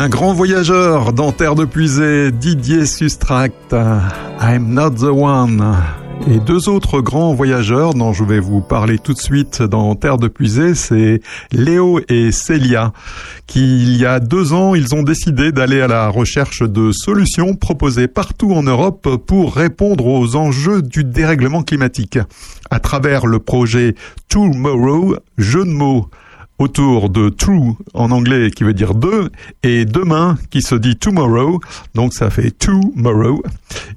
C: Un grand voyageur dans Terre de Puisée, Didier Sustract, I'm not the one. Et deux autres grands voyageurs dont je vais vous parler tout de suite dans Terre de Puisée, c'est Léo et Célia, qui il y a deux ans, ils ont décidé d'aller à la recherche de solutions proposées partout en Europe pour répondre aux enjeux du dérèglement climatique. À travers le projet Tomorrow, jeu de mots autour de true en anglais qui veut dire deux et demain qui se dit tomorrow donc ça fait tomorrow.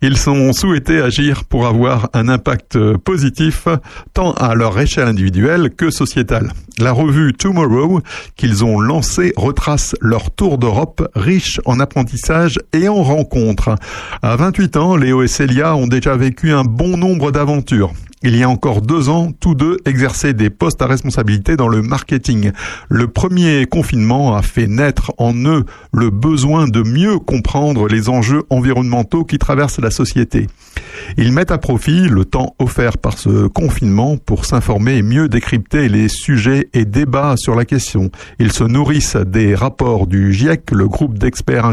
C: Ils ont souhaité agir pour avoir un impact positif tant à leur échelle individuelle que sociétale. La revue Tomorrow qu'ils ont lancée retrace leur tour d'Europe riche en apprentissage et en rencontres. À 28 ans Léo et Célia ont déjà vécu un bon nombre d'aventures il y a encore deux ans, tous deux exerçaient des postes à responsabilité dans le marketing. Le premier confinement a fait naître en eux le besoin de mieux comprendre les enjeux environnementaux qui traversent la société. Ils mettent à profit le temps offert par ce confinement pour s'informer et mieux décrypter les sujets et débats sur la question. Ils se nourrissent des rapports du GIEC, le groupe d'experts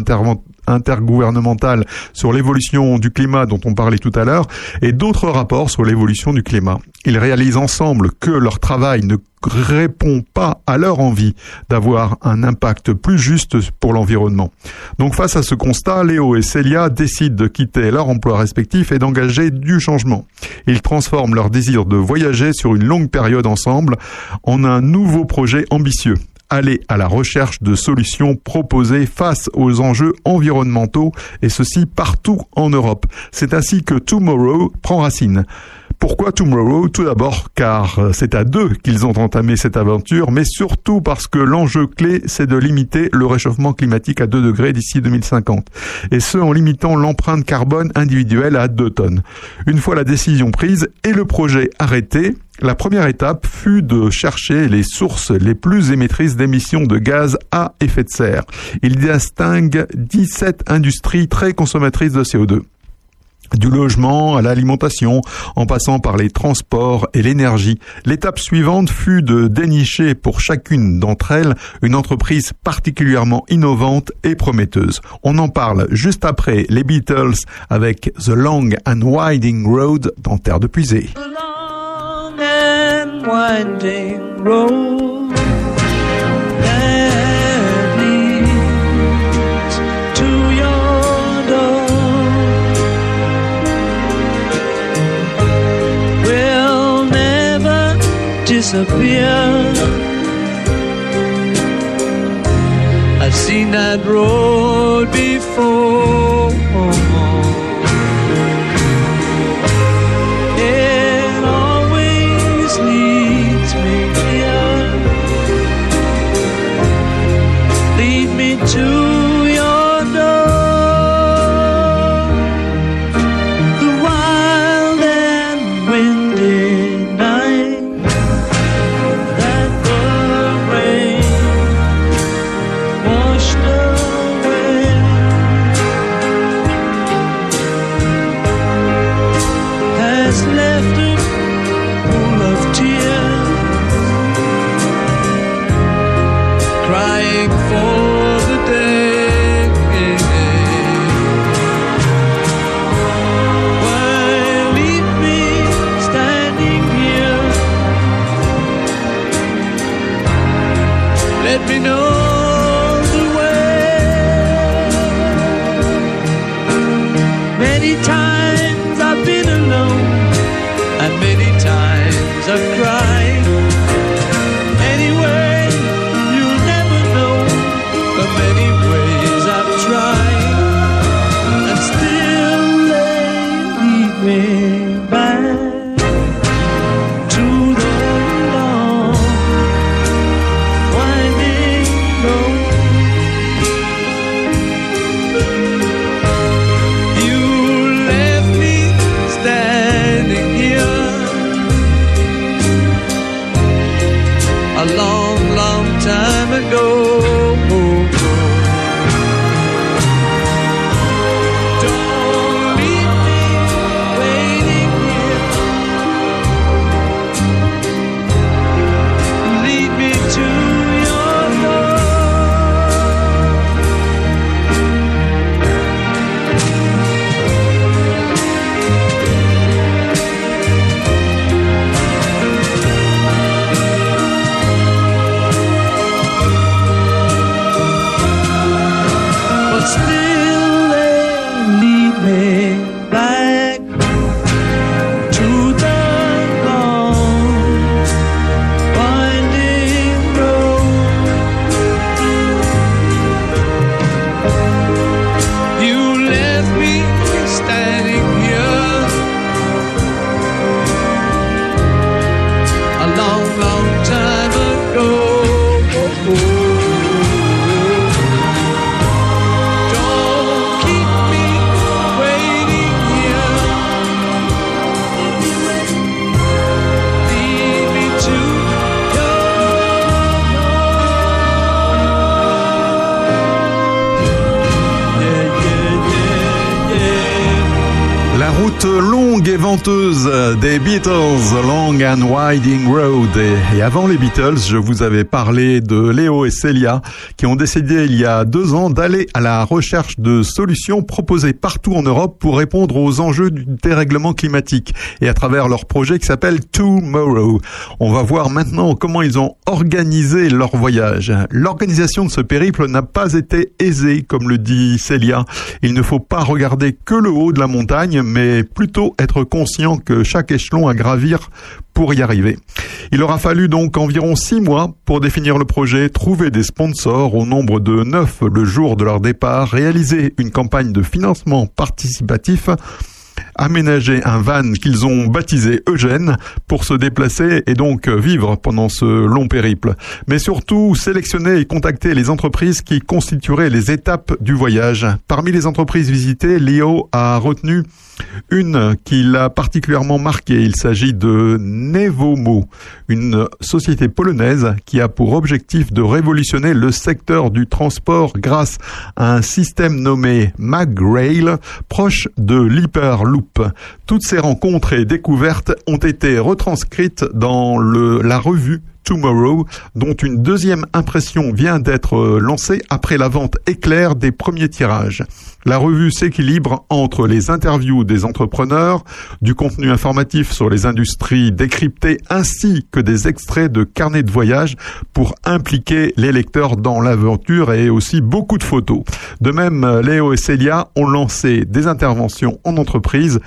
C: intergouvernementale sur l'évolution du climat dont on parlait tout à l'heure et d'autres rapports sur l'évolution du climat. Ils réalisent ensemble que leur travail ne répond pas à leur envie d'avoir un impact plus juste pour l'environnement. Donc face à ce constat, Léo et Célia décident de quitter leur emploi respectif et d'engager du changement. Ils transforment leur désir de voyager sur une longue période ensemble en un nouveau projet ambitieux aller à la recherche de solutions proposées face aux enjeux environnementaux et ceci partout en Europe. C'est ainsi que Tomorrow prend racine. Pourquoi Tomorrow Tout d'abord car c'est à deux qu'ils ont entamé cette aventure, mais surtout parce que l'enjeu clé, c'est de limiter le réchauffement climatique à 2 degrés d'ici 2050. Et ce, en limitant l'empreinte carbone individuelle à 2 tonnes. Une fois la décision prise et le projet arrêté, la première étape fut de chercher les sources les plus émettrices d'émissions de gaz à effet de serre. Il distingue 17 industries très consommatrices de CO2 du logement à l'alimentation, en passant par les transports et l'énergie. L'étape suivante fut de dénicher pour chacune d'entre elles une entreprise particulièrement innovante et prometteuse. On en parle juste après les Beatles avec The Long and Winding Road dans Terre de Puisée.
O: Disappear. I've seen that road before.
C: Longue venteuse des Beatles, Long and Winding Road. Et, et avant les Beatles, je vous avais parlé de Léo et Célia qui ont décidé il y a deux ans d'aller à la recherche de solutions proposées partout en Europe pour répondre aux enjeux du dérèglement climatique. Et à travers leur projet qui s'appelle Tomorrow. On va voir maintenant comment ils ont organisé leur voyage. L'organisation de ce périple n'a pas été aisée, comme le dit Célia. Il ne faut pas regarder que le haut de la montagne, mais plutôt être conscient que chaque échelon à gravir pour y arriver. Il aura fallu donc environ six mois pour définir le projet, trouver des sponsors au nombre de neuf le jour de leur départ, réaliser une campagne de financement participatif aménager un van qu'ils ont baptisé Eugène pour se déplacer et donc vivre pendant ce long périple. Mais surtout sélectionner et contacter les entreprises qui constitueraient les étapes du voyage. Parmi les entreprises visitées, Léo a retenu une qui l'a particulièrement marqué. Il s'agit de Nevomo, une société polonaise qui a pour objectif de révolutionner le secteur du transport grâce à un système nommé MagRail, proche de l'Hyperloop. Toutes ces rencontres et découvertes ont été retranscrites dans le, la revue Tomorrow, dont une deuxième impression vient d'être lancée après la vente éclair des premiers tirages. La revue s'équilibre entre les interviews des entrepreneurs, du contenu informatif sur les industries décryptées, ainsi que des extraits de carnets de voyage pour impliquer les lecteurs dans l'aventure et aussi beaucoup de photos. De même, Léo et Célia ont lancé des interventions en entreprise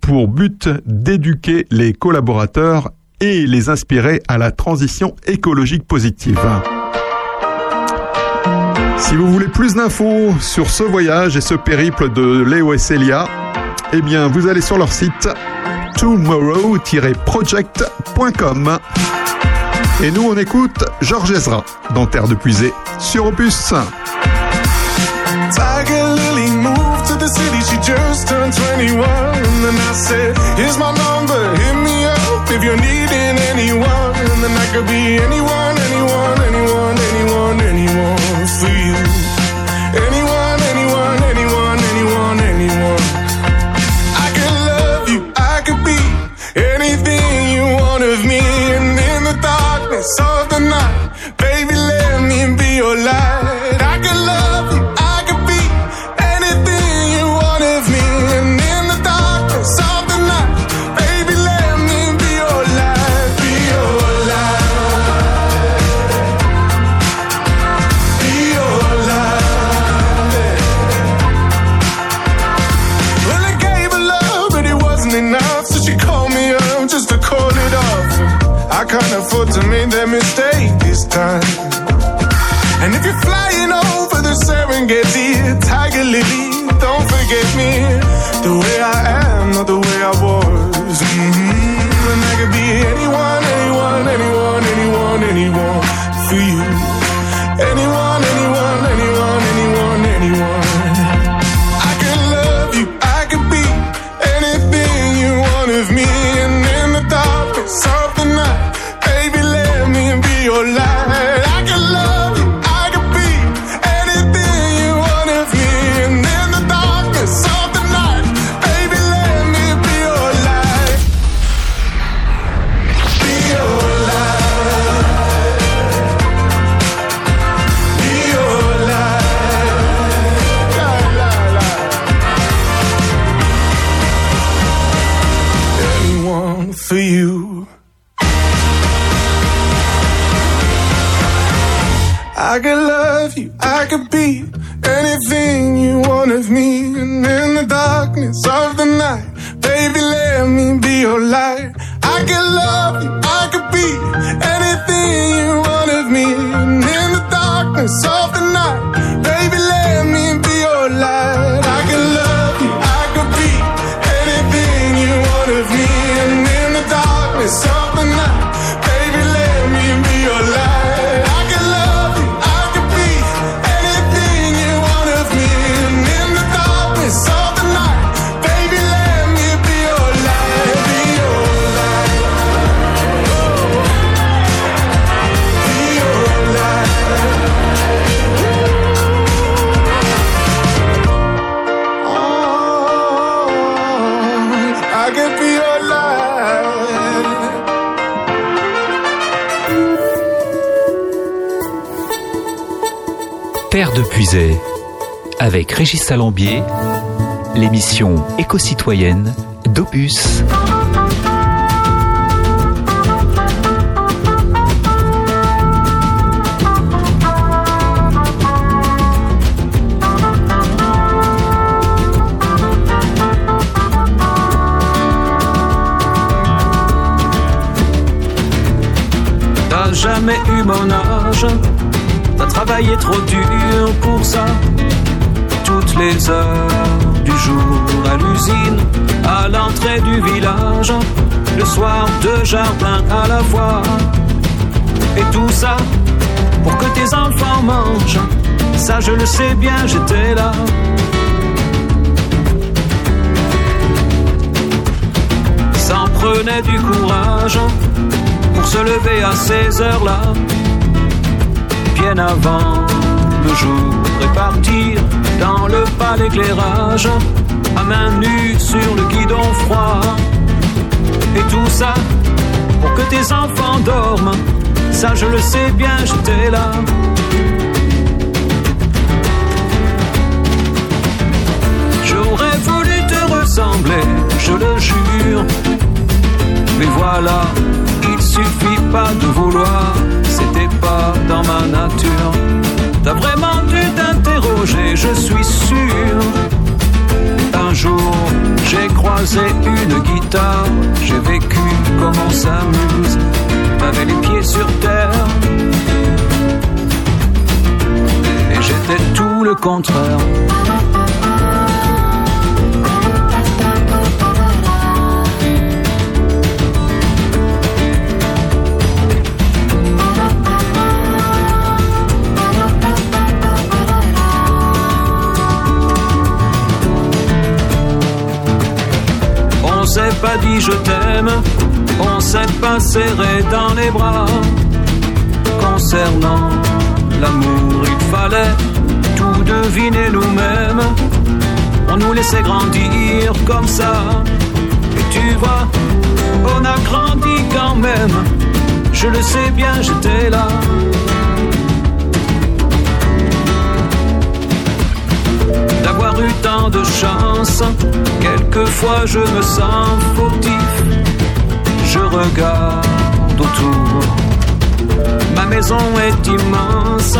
C: pour but d'éduquer les collaborateurs et les inspirer à la transition écologique positive. Si vous voulez plus d'infos sur ce voyage et ce périple de Léo et Célia, eh bien, vous allez sur leur site tomorrow-project.com. Et nous, on écoute Georges Ezra dans Terre de Puisée sur Opus.
P: Tiger Lily moved to the city, she just turned 21. And then I said, Here's my number, hit me up if you're needing anyone. And then I could be anyone, anyone, anyone, anyone, anyone for you. Anyone, anyone, anyone, anyone, anyone. I could love you, I could be anything you want of me. And in the darkness
A: Salambier, l'émission éco-citoyenne d'Opus.
Q: T'as jamais eu mon âge, t'as travaillé trop dur pour ça. Toutes les heures du jour à l'usine, à l'entrée du village, le soir deux jardins à la fois. Et tout ça pour que tes enfants mangent. Ça je le sais bien, j'étais là. Ça en prenait du courage pour se lever à ces heures-là, bien avant le jour et partir dans le pas l'éclairage, à main nue sur le guidon froid. Et tout ça pour que tes enfants dorment, ça je le sais bien, j'étais là. J'aurais voulu te ressembler, je le jure. Mais voilà, il suffit pas de vouloir, c'était pas dans ma nature. T'as vraiment dû t'interroger, je suis sûr. Un jour, j'ai croisé une guitare, j'ai vécu comme on s'amuse, t'avais les pieds sur terre. Et j'étais tout le contraire. Pas dit je t'aime, on s'est pas serré dans les bras. Concernant l'amour, il fallait tout deviner nous-mêmes. On nous laissait grandir comme ça. Et tu vois, on a grandi quand même. Je le sais bien, j'étais là. d'avoir eu tant de chance. Quelquefois je me sens fautif, je regarde autour. Ma maison est immense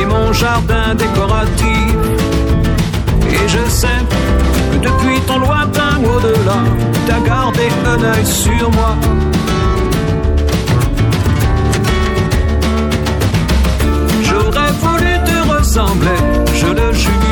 Q: et mon jardin décoratif. Et je sais que depuis ton lointain au-delà, t'as gardé un œil sur moi. J'aurais voulu te ressembler, je le jure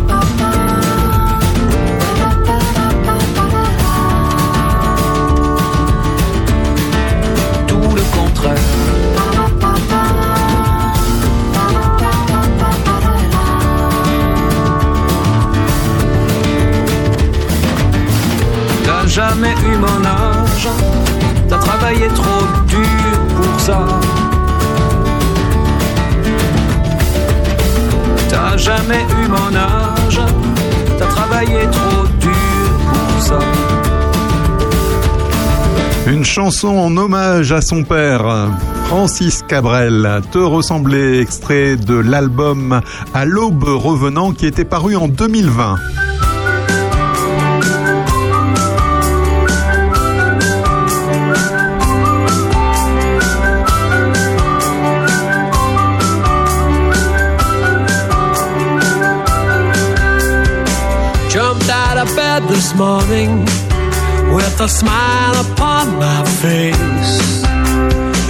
Q: Jamais eu mon âge, t'as travaillé trop dur pour ça. T'as jamais eu mon âge, t'as travaillé trop dur pour ça.
C: Une chanson en hommage à son père, Francis Cabrel, Te ressembler, extrait de l'album À l'aube revenant qui était paru en 2020.
O: This morning with a smile upon my face.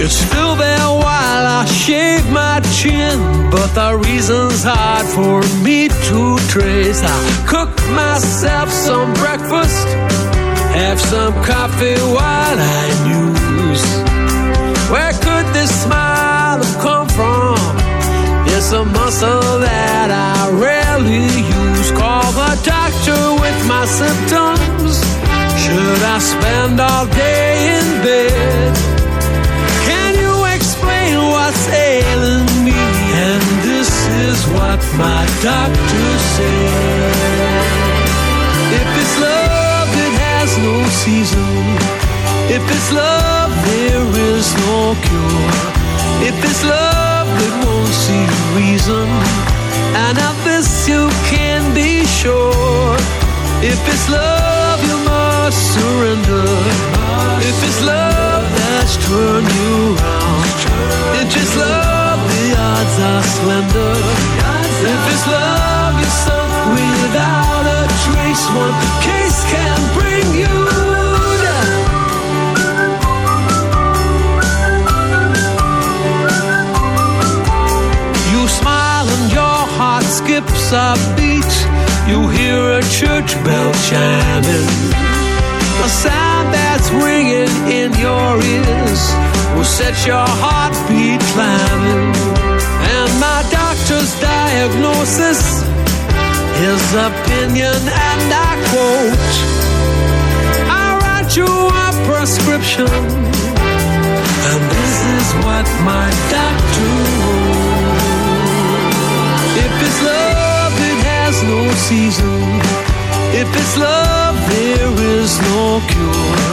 O: It's still there while I shave my chin, but the reason's hard for me to trace. I cook myself some breakfast, have some coffee while I muse. Where could this smile have come from? It's a muscle spend all day in bed? Can you explain what's ailing me? And this is what my doctor said. If it's love, it has no season. If it's love, there is no cure. If it's love, it won't see reason. And of this you can be sure. If it's love, you must surrender. If it's love that's turned you around, if it's love, the odds are slender. If it's love, you're sunk without a trace. One case can bring you down. You smile and your heart skips a beat. You hear a church bell chiming. A sound that's ringing in your ears will set your heartbeat climbing. And my doctor's diagnosis, his opinion, and I quote I write you a prescription. And this is what my doctor wrote. If it's love, it has no season. If it's love, there is no cure.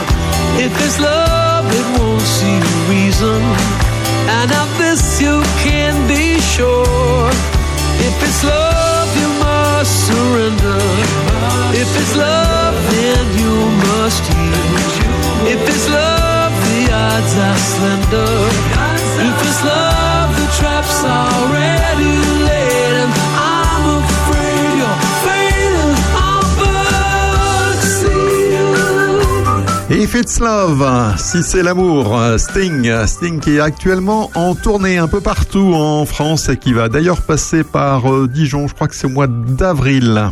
O: If it's love, it won't see reason. And of this you can be sure. If it's love, you must surrender. If it's love, then you must yield. If it's love, the odds are slender. If it's love, the trap's already laid.
C: If it's love, si c'est l'amour, Sting, Sting qui est actuellement en tournée un peu partout en France et qui va d'ailleurs passer par euh, Dijon, je crois que c'est au mois d'avril.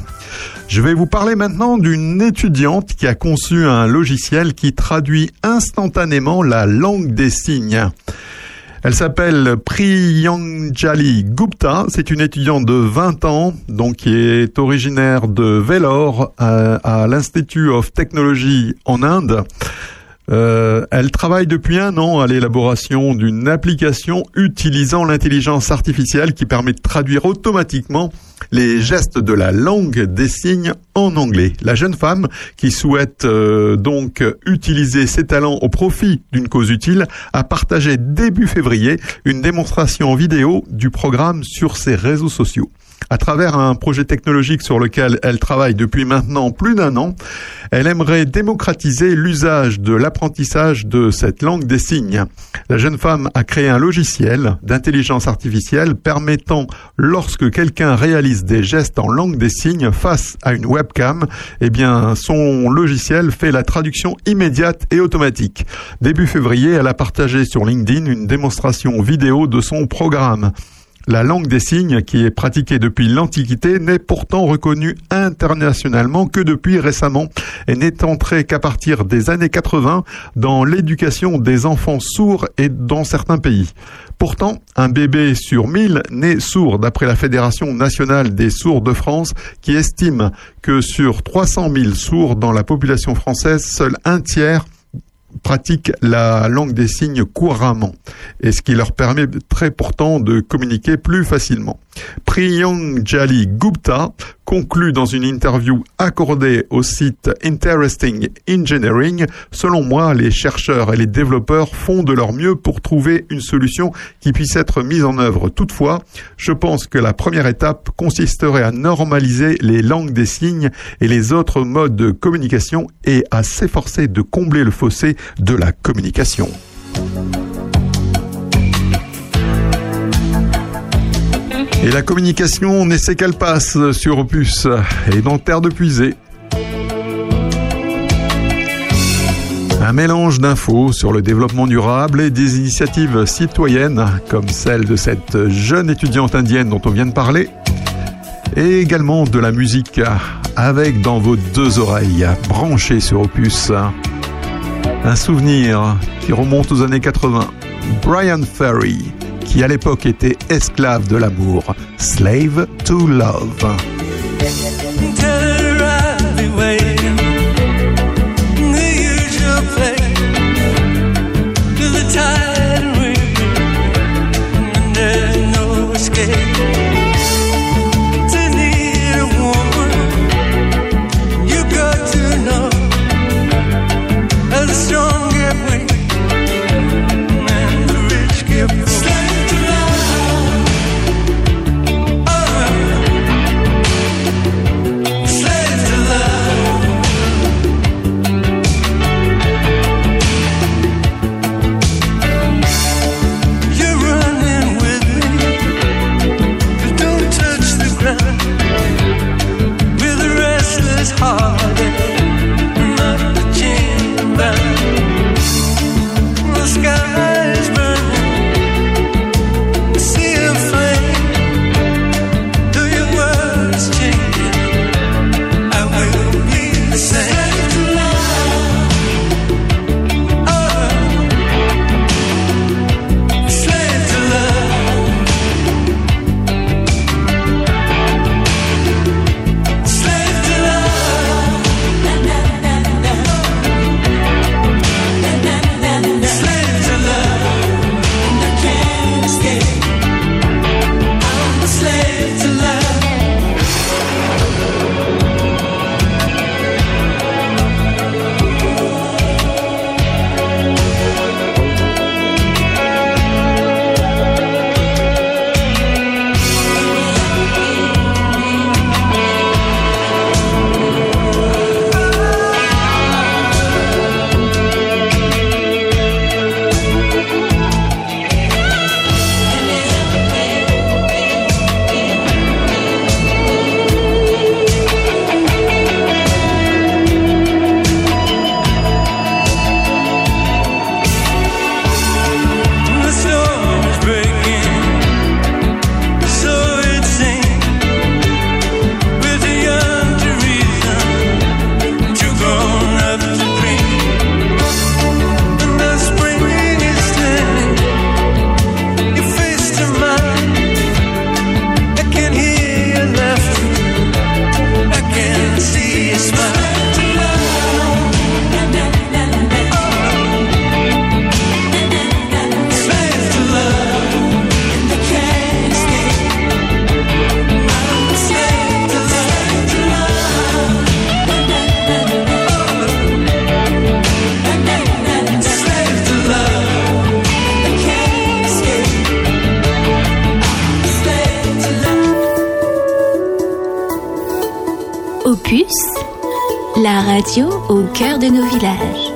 C: Je vais vous parler maintenant d'une étudiante qui a conçu un logiciel qui traduit instantanément la langue des signes. Elle s'appelle Priyanjali Gupta. C'est une étudiante de 20 ans, donc qui est originaire de Vellore à, à l'Institute of Technology en Inde. Euh, elle travaille depuis un an à l'élaboration d'une application utilisant l'intelligence artificielle qui permet de traduire automatiquement les gestes de la langue des signes en anglais. La jeune femme qui souhaite euh, donc utiliser ses talents au profit d'une cause utile a partagé début février une démonstration vidéo du programme sur ses réseaux sociaux. À travers un projet technologique sur lequel elle travaille depuis maintenant plus d'un an, elle aimerait démocratiser l'usage de l'apprentissage de cette langue des signes. La jeune femme a créé un logiciel d'intelligence artificielle permettant, lorsque quelqu'un réalise des gestes en langue des signes face à une webcam, eh bien, son logiciel fait la traduction immédiate et automatique. Début février, elle a partagé sur LinkedIn une démonstration vidéo de son programme. La langue des signes, qui est pratiquée depuis l'Antiquité, n'est pourtant reconnue internationalement que depuis récemment et n'est entrée qu'à partir des années 80 dans l'éducation des enfants sourds et dans certains pays. Pourtant, un bébé sur 1000 naît sourd d'après la Fédération nationale des sourds de France qui estime que sur 300 000 sourds dans la population française, seul un tiers pratiquent la langue des signes couramment, et ce qui leur permettrait pourtant de communiquer plus facilement. Priyanjali Gupta conclut dans une interview accordée au site Interesting Engineering, selon moi, les chercheurs et les développeurs font de leur mieux pour trouver une solution qui puisse être mise en œuvre. Toutefois, je pense que la première étape consisterait à normaliser les langues des signes et les autres modes de communication et à s'efforcer de combler le fossé de la communication. Et la communication n'essaie qu'elle passe sur Opus et dans Terre de Puisée. Un mélange d'infos sur le développement durable et des initiatives citoyennes comme celle de cette jeune étudiante indienne dont on vient de parler. Et également de la musique avec dans vos deux oreilles branchées sur Opus. Un souvenir qui remonte aux années 80. Brian Ferry qui à l'époque était esclave de l'amour, slave to love.
F: au cœur de nos villages.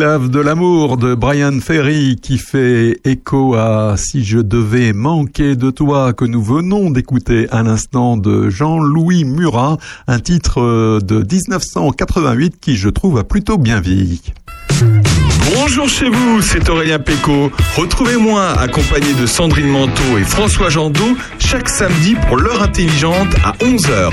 C: esclave de l'amour de Brian Ferry qui fait écho à Si je devais manquer de toi que nous venons d'écouter à l'instant de Jean-Louis Murat, un titre de 1988 qui je trouve a plutôt bien vieilli.
J: Bonjour chez vous, c'est Aurélien Péco. Retrouvez-moi accompagné de Sandrine Manteau et François Jandot chaque samedi pour l'heure intelligente à 11h.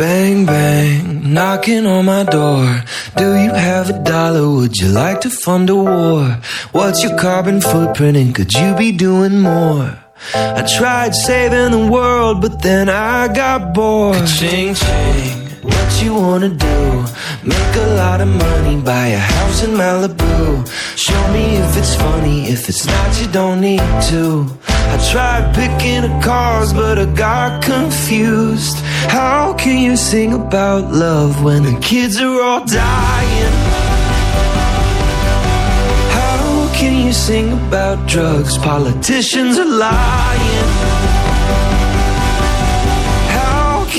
B: Bang, bang, knocking on my door.
L: Do you have a dollar? Would you like to fund a war? What's your carbon footprint and could you be doing more? I tried saving the world, but then I got bored. Ka-ching, ching what you wanna do? Make a lot of money, buy a house in Malibu. Show me if it's funny, if it's not, you don't need to. I tried picking a cause, but I got confused. How can you sing about love when the kids are all dying? How can you sing about drugs? Politicians are lying.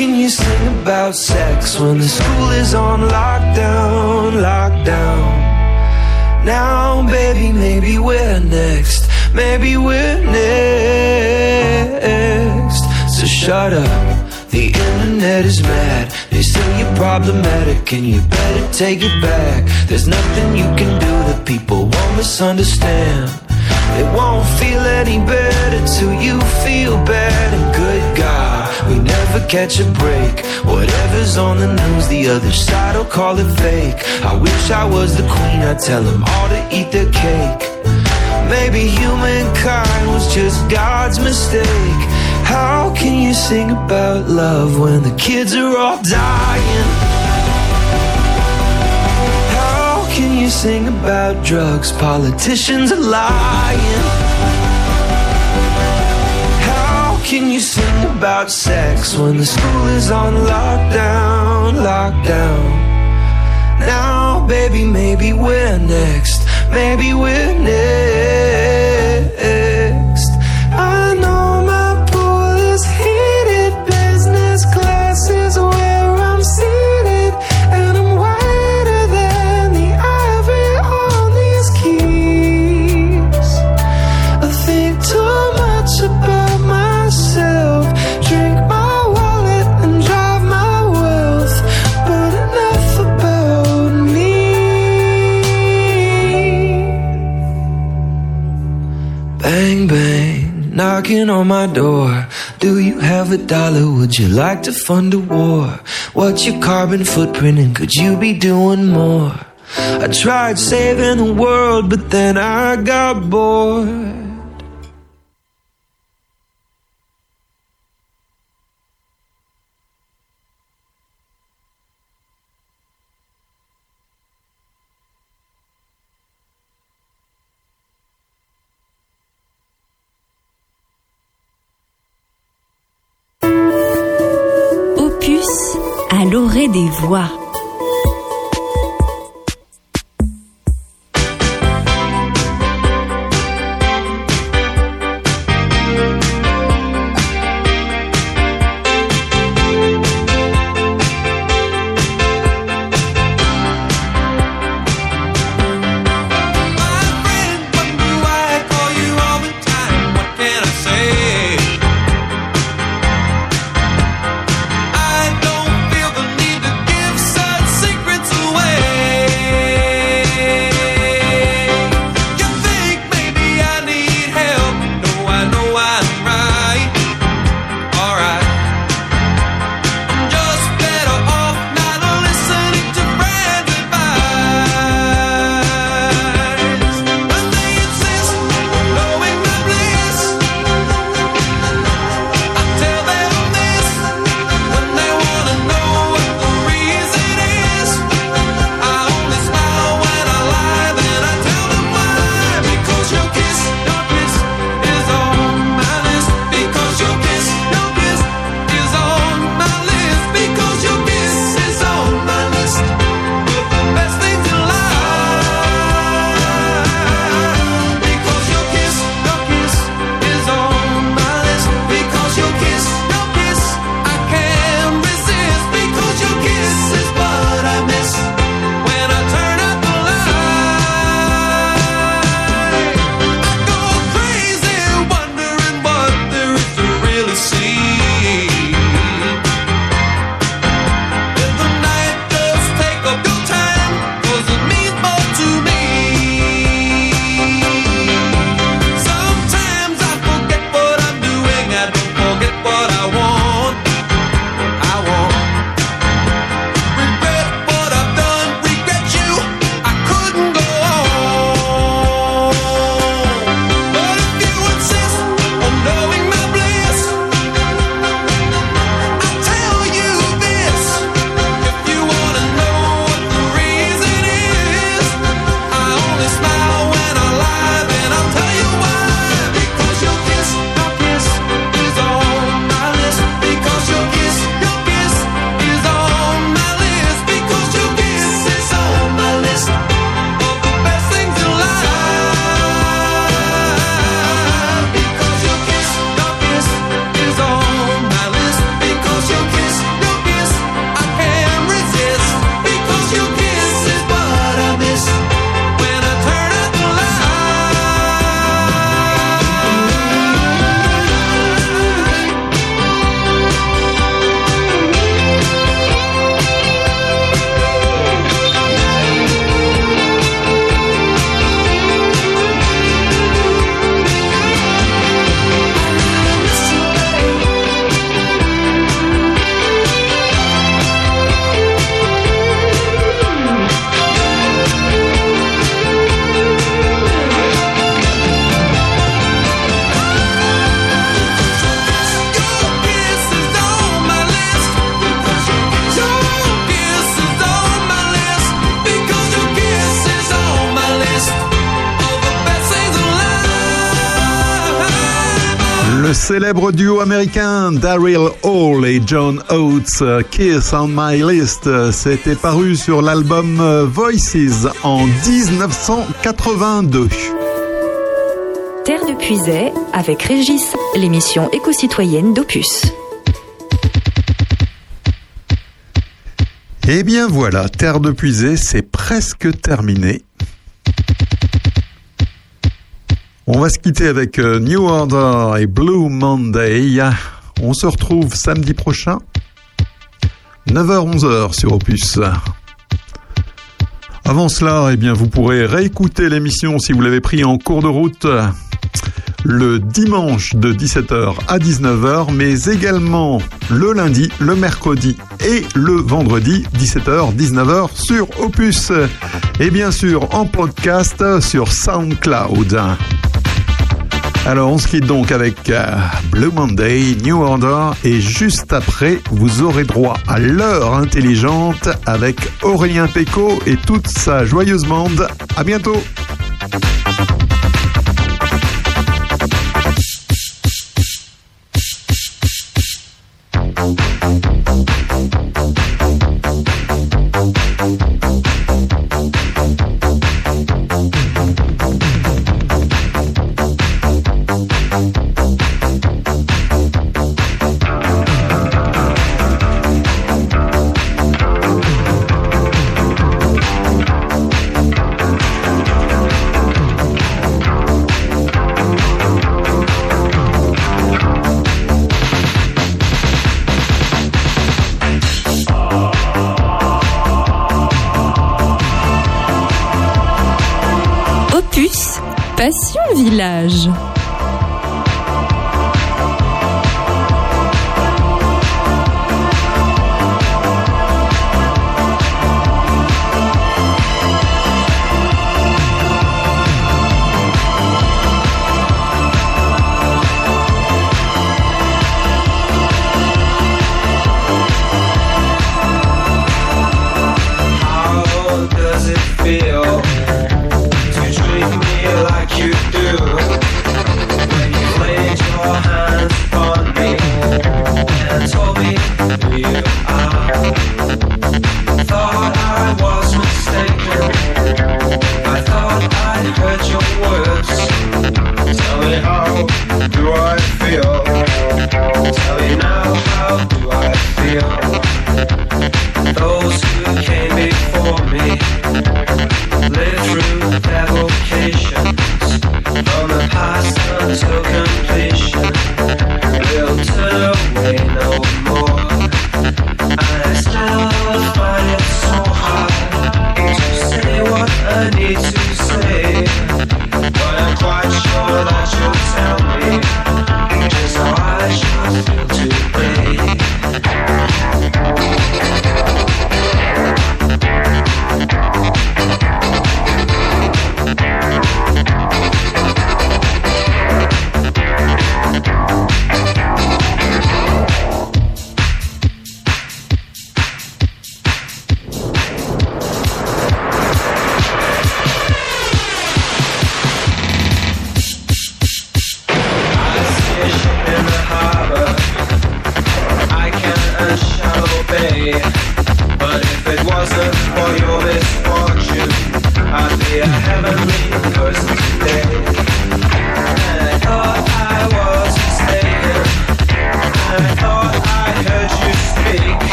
L: Can you sing about sex when the school is on lockdown, lockdown? Now, baby, maybe we're next. Maybe we're next. So shut up. The internet is mad. They say you're problematic and you better take it back. There's nothing you can do that people won't misunderstand. It won't feel any better till you feel bad. We never catch a break. Whatever's on the news, the other side will call it fake. I wish I was the queen, I'd tell them all to eat their cake. Maybe humankind was just God's mistake. How can you sing about love when the kids are all dying? How can you sing about drugs? Politicians are lying. Can you sing about sex when the school is on lockdown, lockdown? Now, baby, maybe we're next. Maybe we're next. Knocking on my door. Do you have a dollar? Would you like to fund a war? What's your carbon footprint and could you be doing more? I tried saving the world, but then I got bored.
F: Des voix.
L: Célèbre duo américain Daryl Hall et John Oates, Kiss on My List, c'était paru sur l'album Voices en 1982.
R: Terre de Puisay avec Régis, l'émission éco-citoyenne d'Opus.
L: Eh bien voilà, Terre de Puisay, c'est presque terminé. On va se quitter avec euh, New Order et Blue Monday. On se retrouve samedi prochain, 9h-11h sur Opus. Avant cela, eh bien, vous pourrez réécouter l'émission si vous l'avez pris en cours de route le dimanche de 17h à 19h, mais également le lundi, le mercredi et le vendredi 17h, 19h sur Opus. Et bien sûr en podcast sur SoundCloud. Alors on se quitte donc avec euh, Blue Monday, New Order et juste après vous aurez droit à l'heure intelligente avec Aurélien Péco et toute sa joyeuse bande. À bientôt.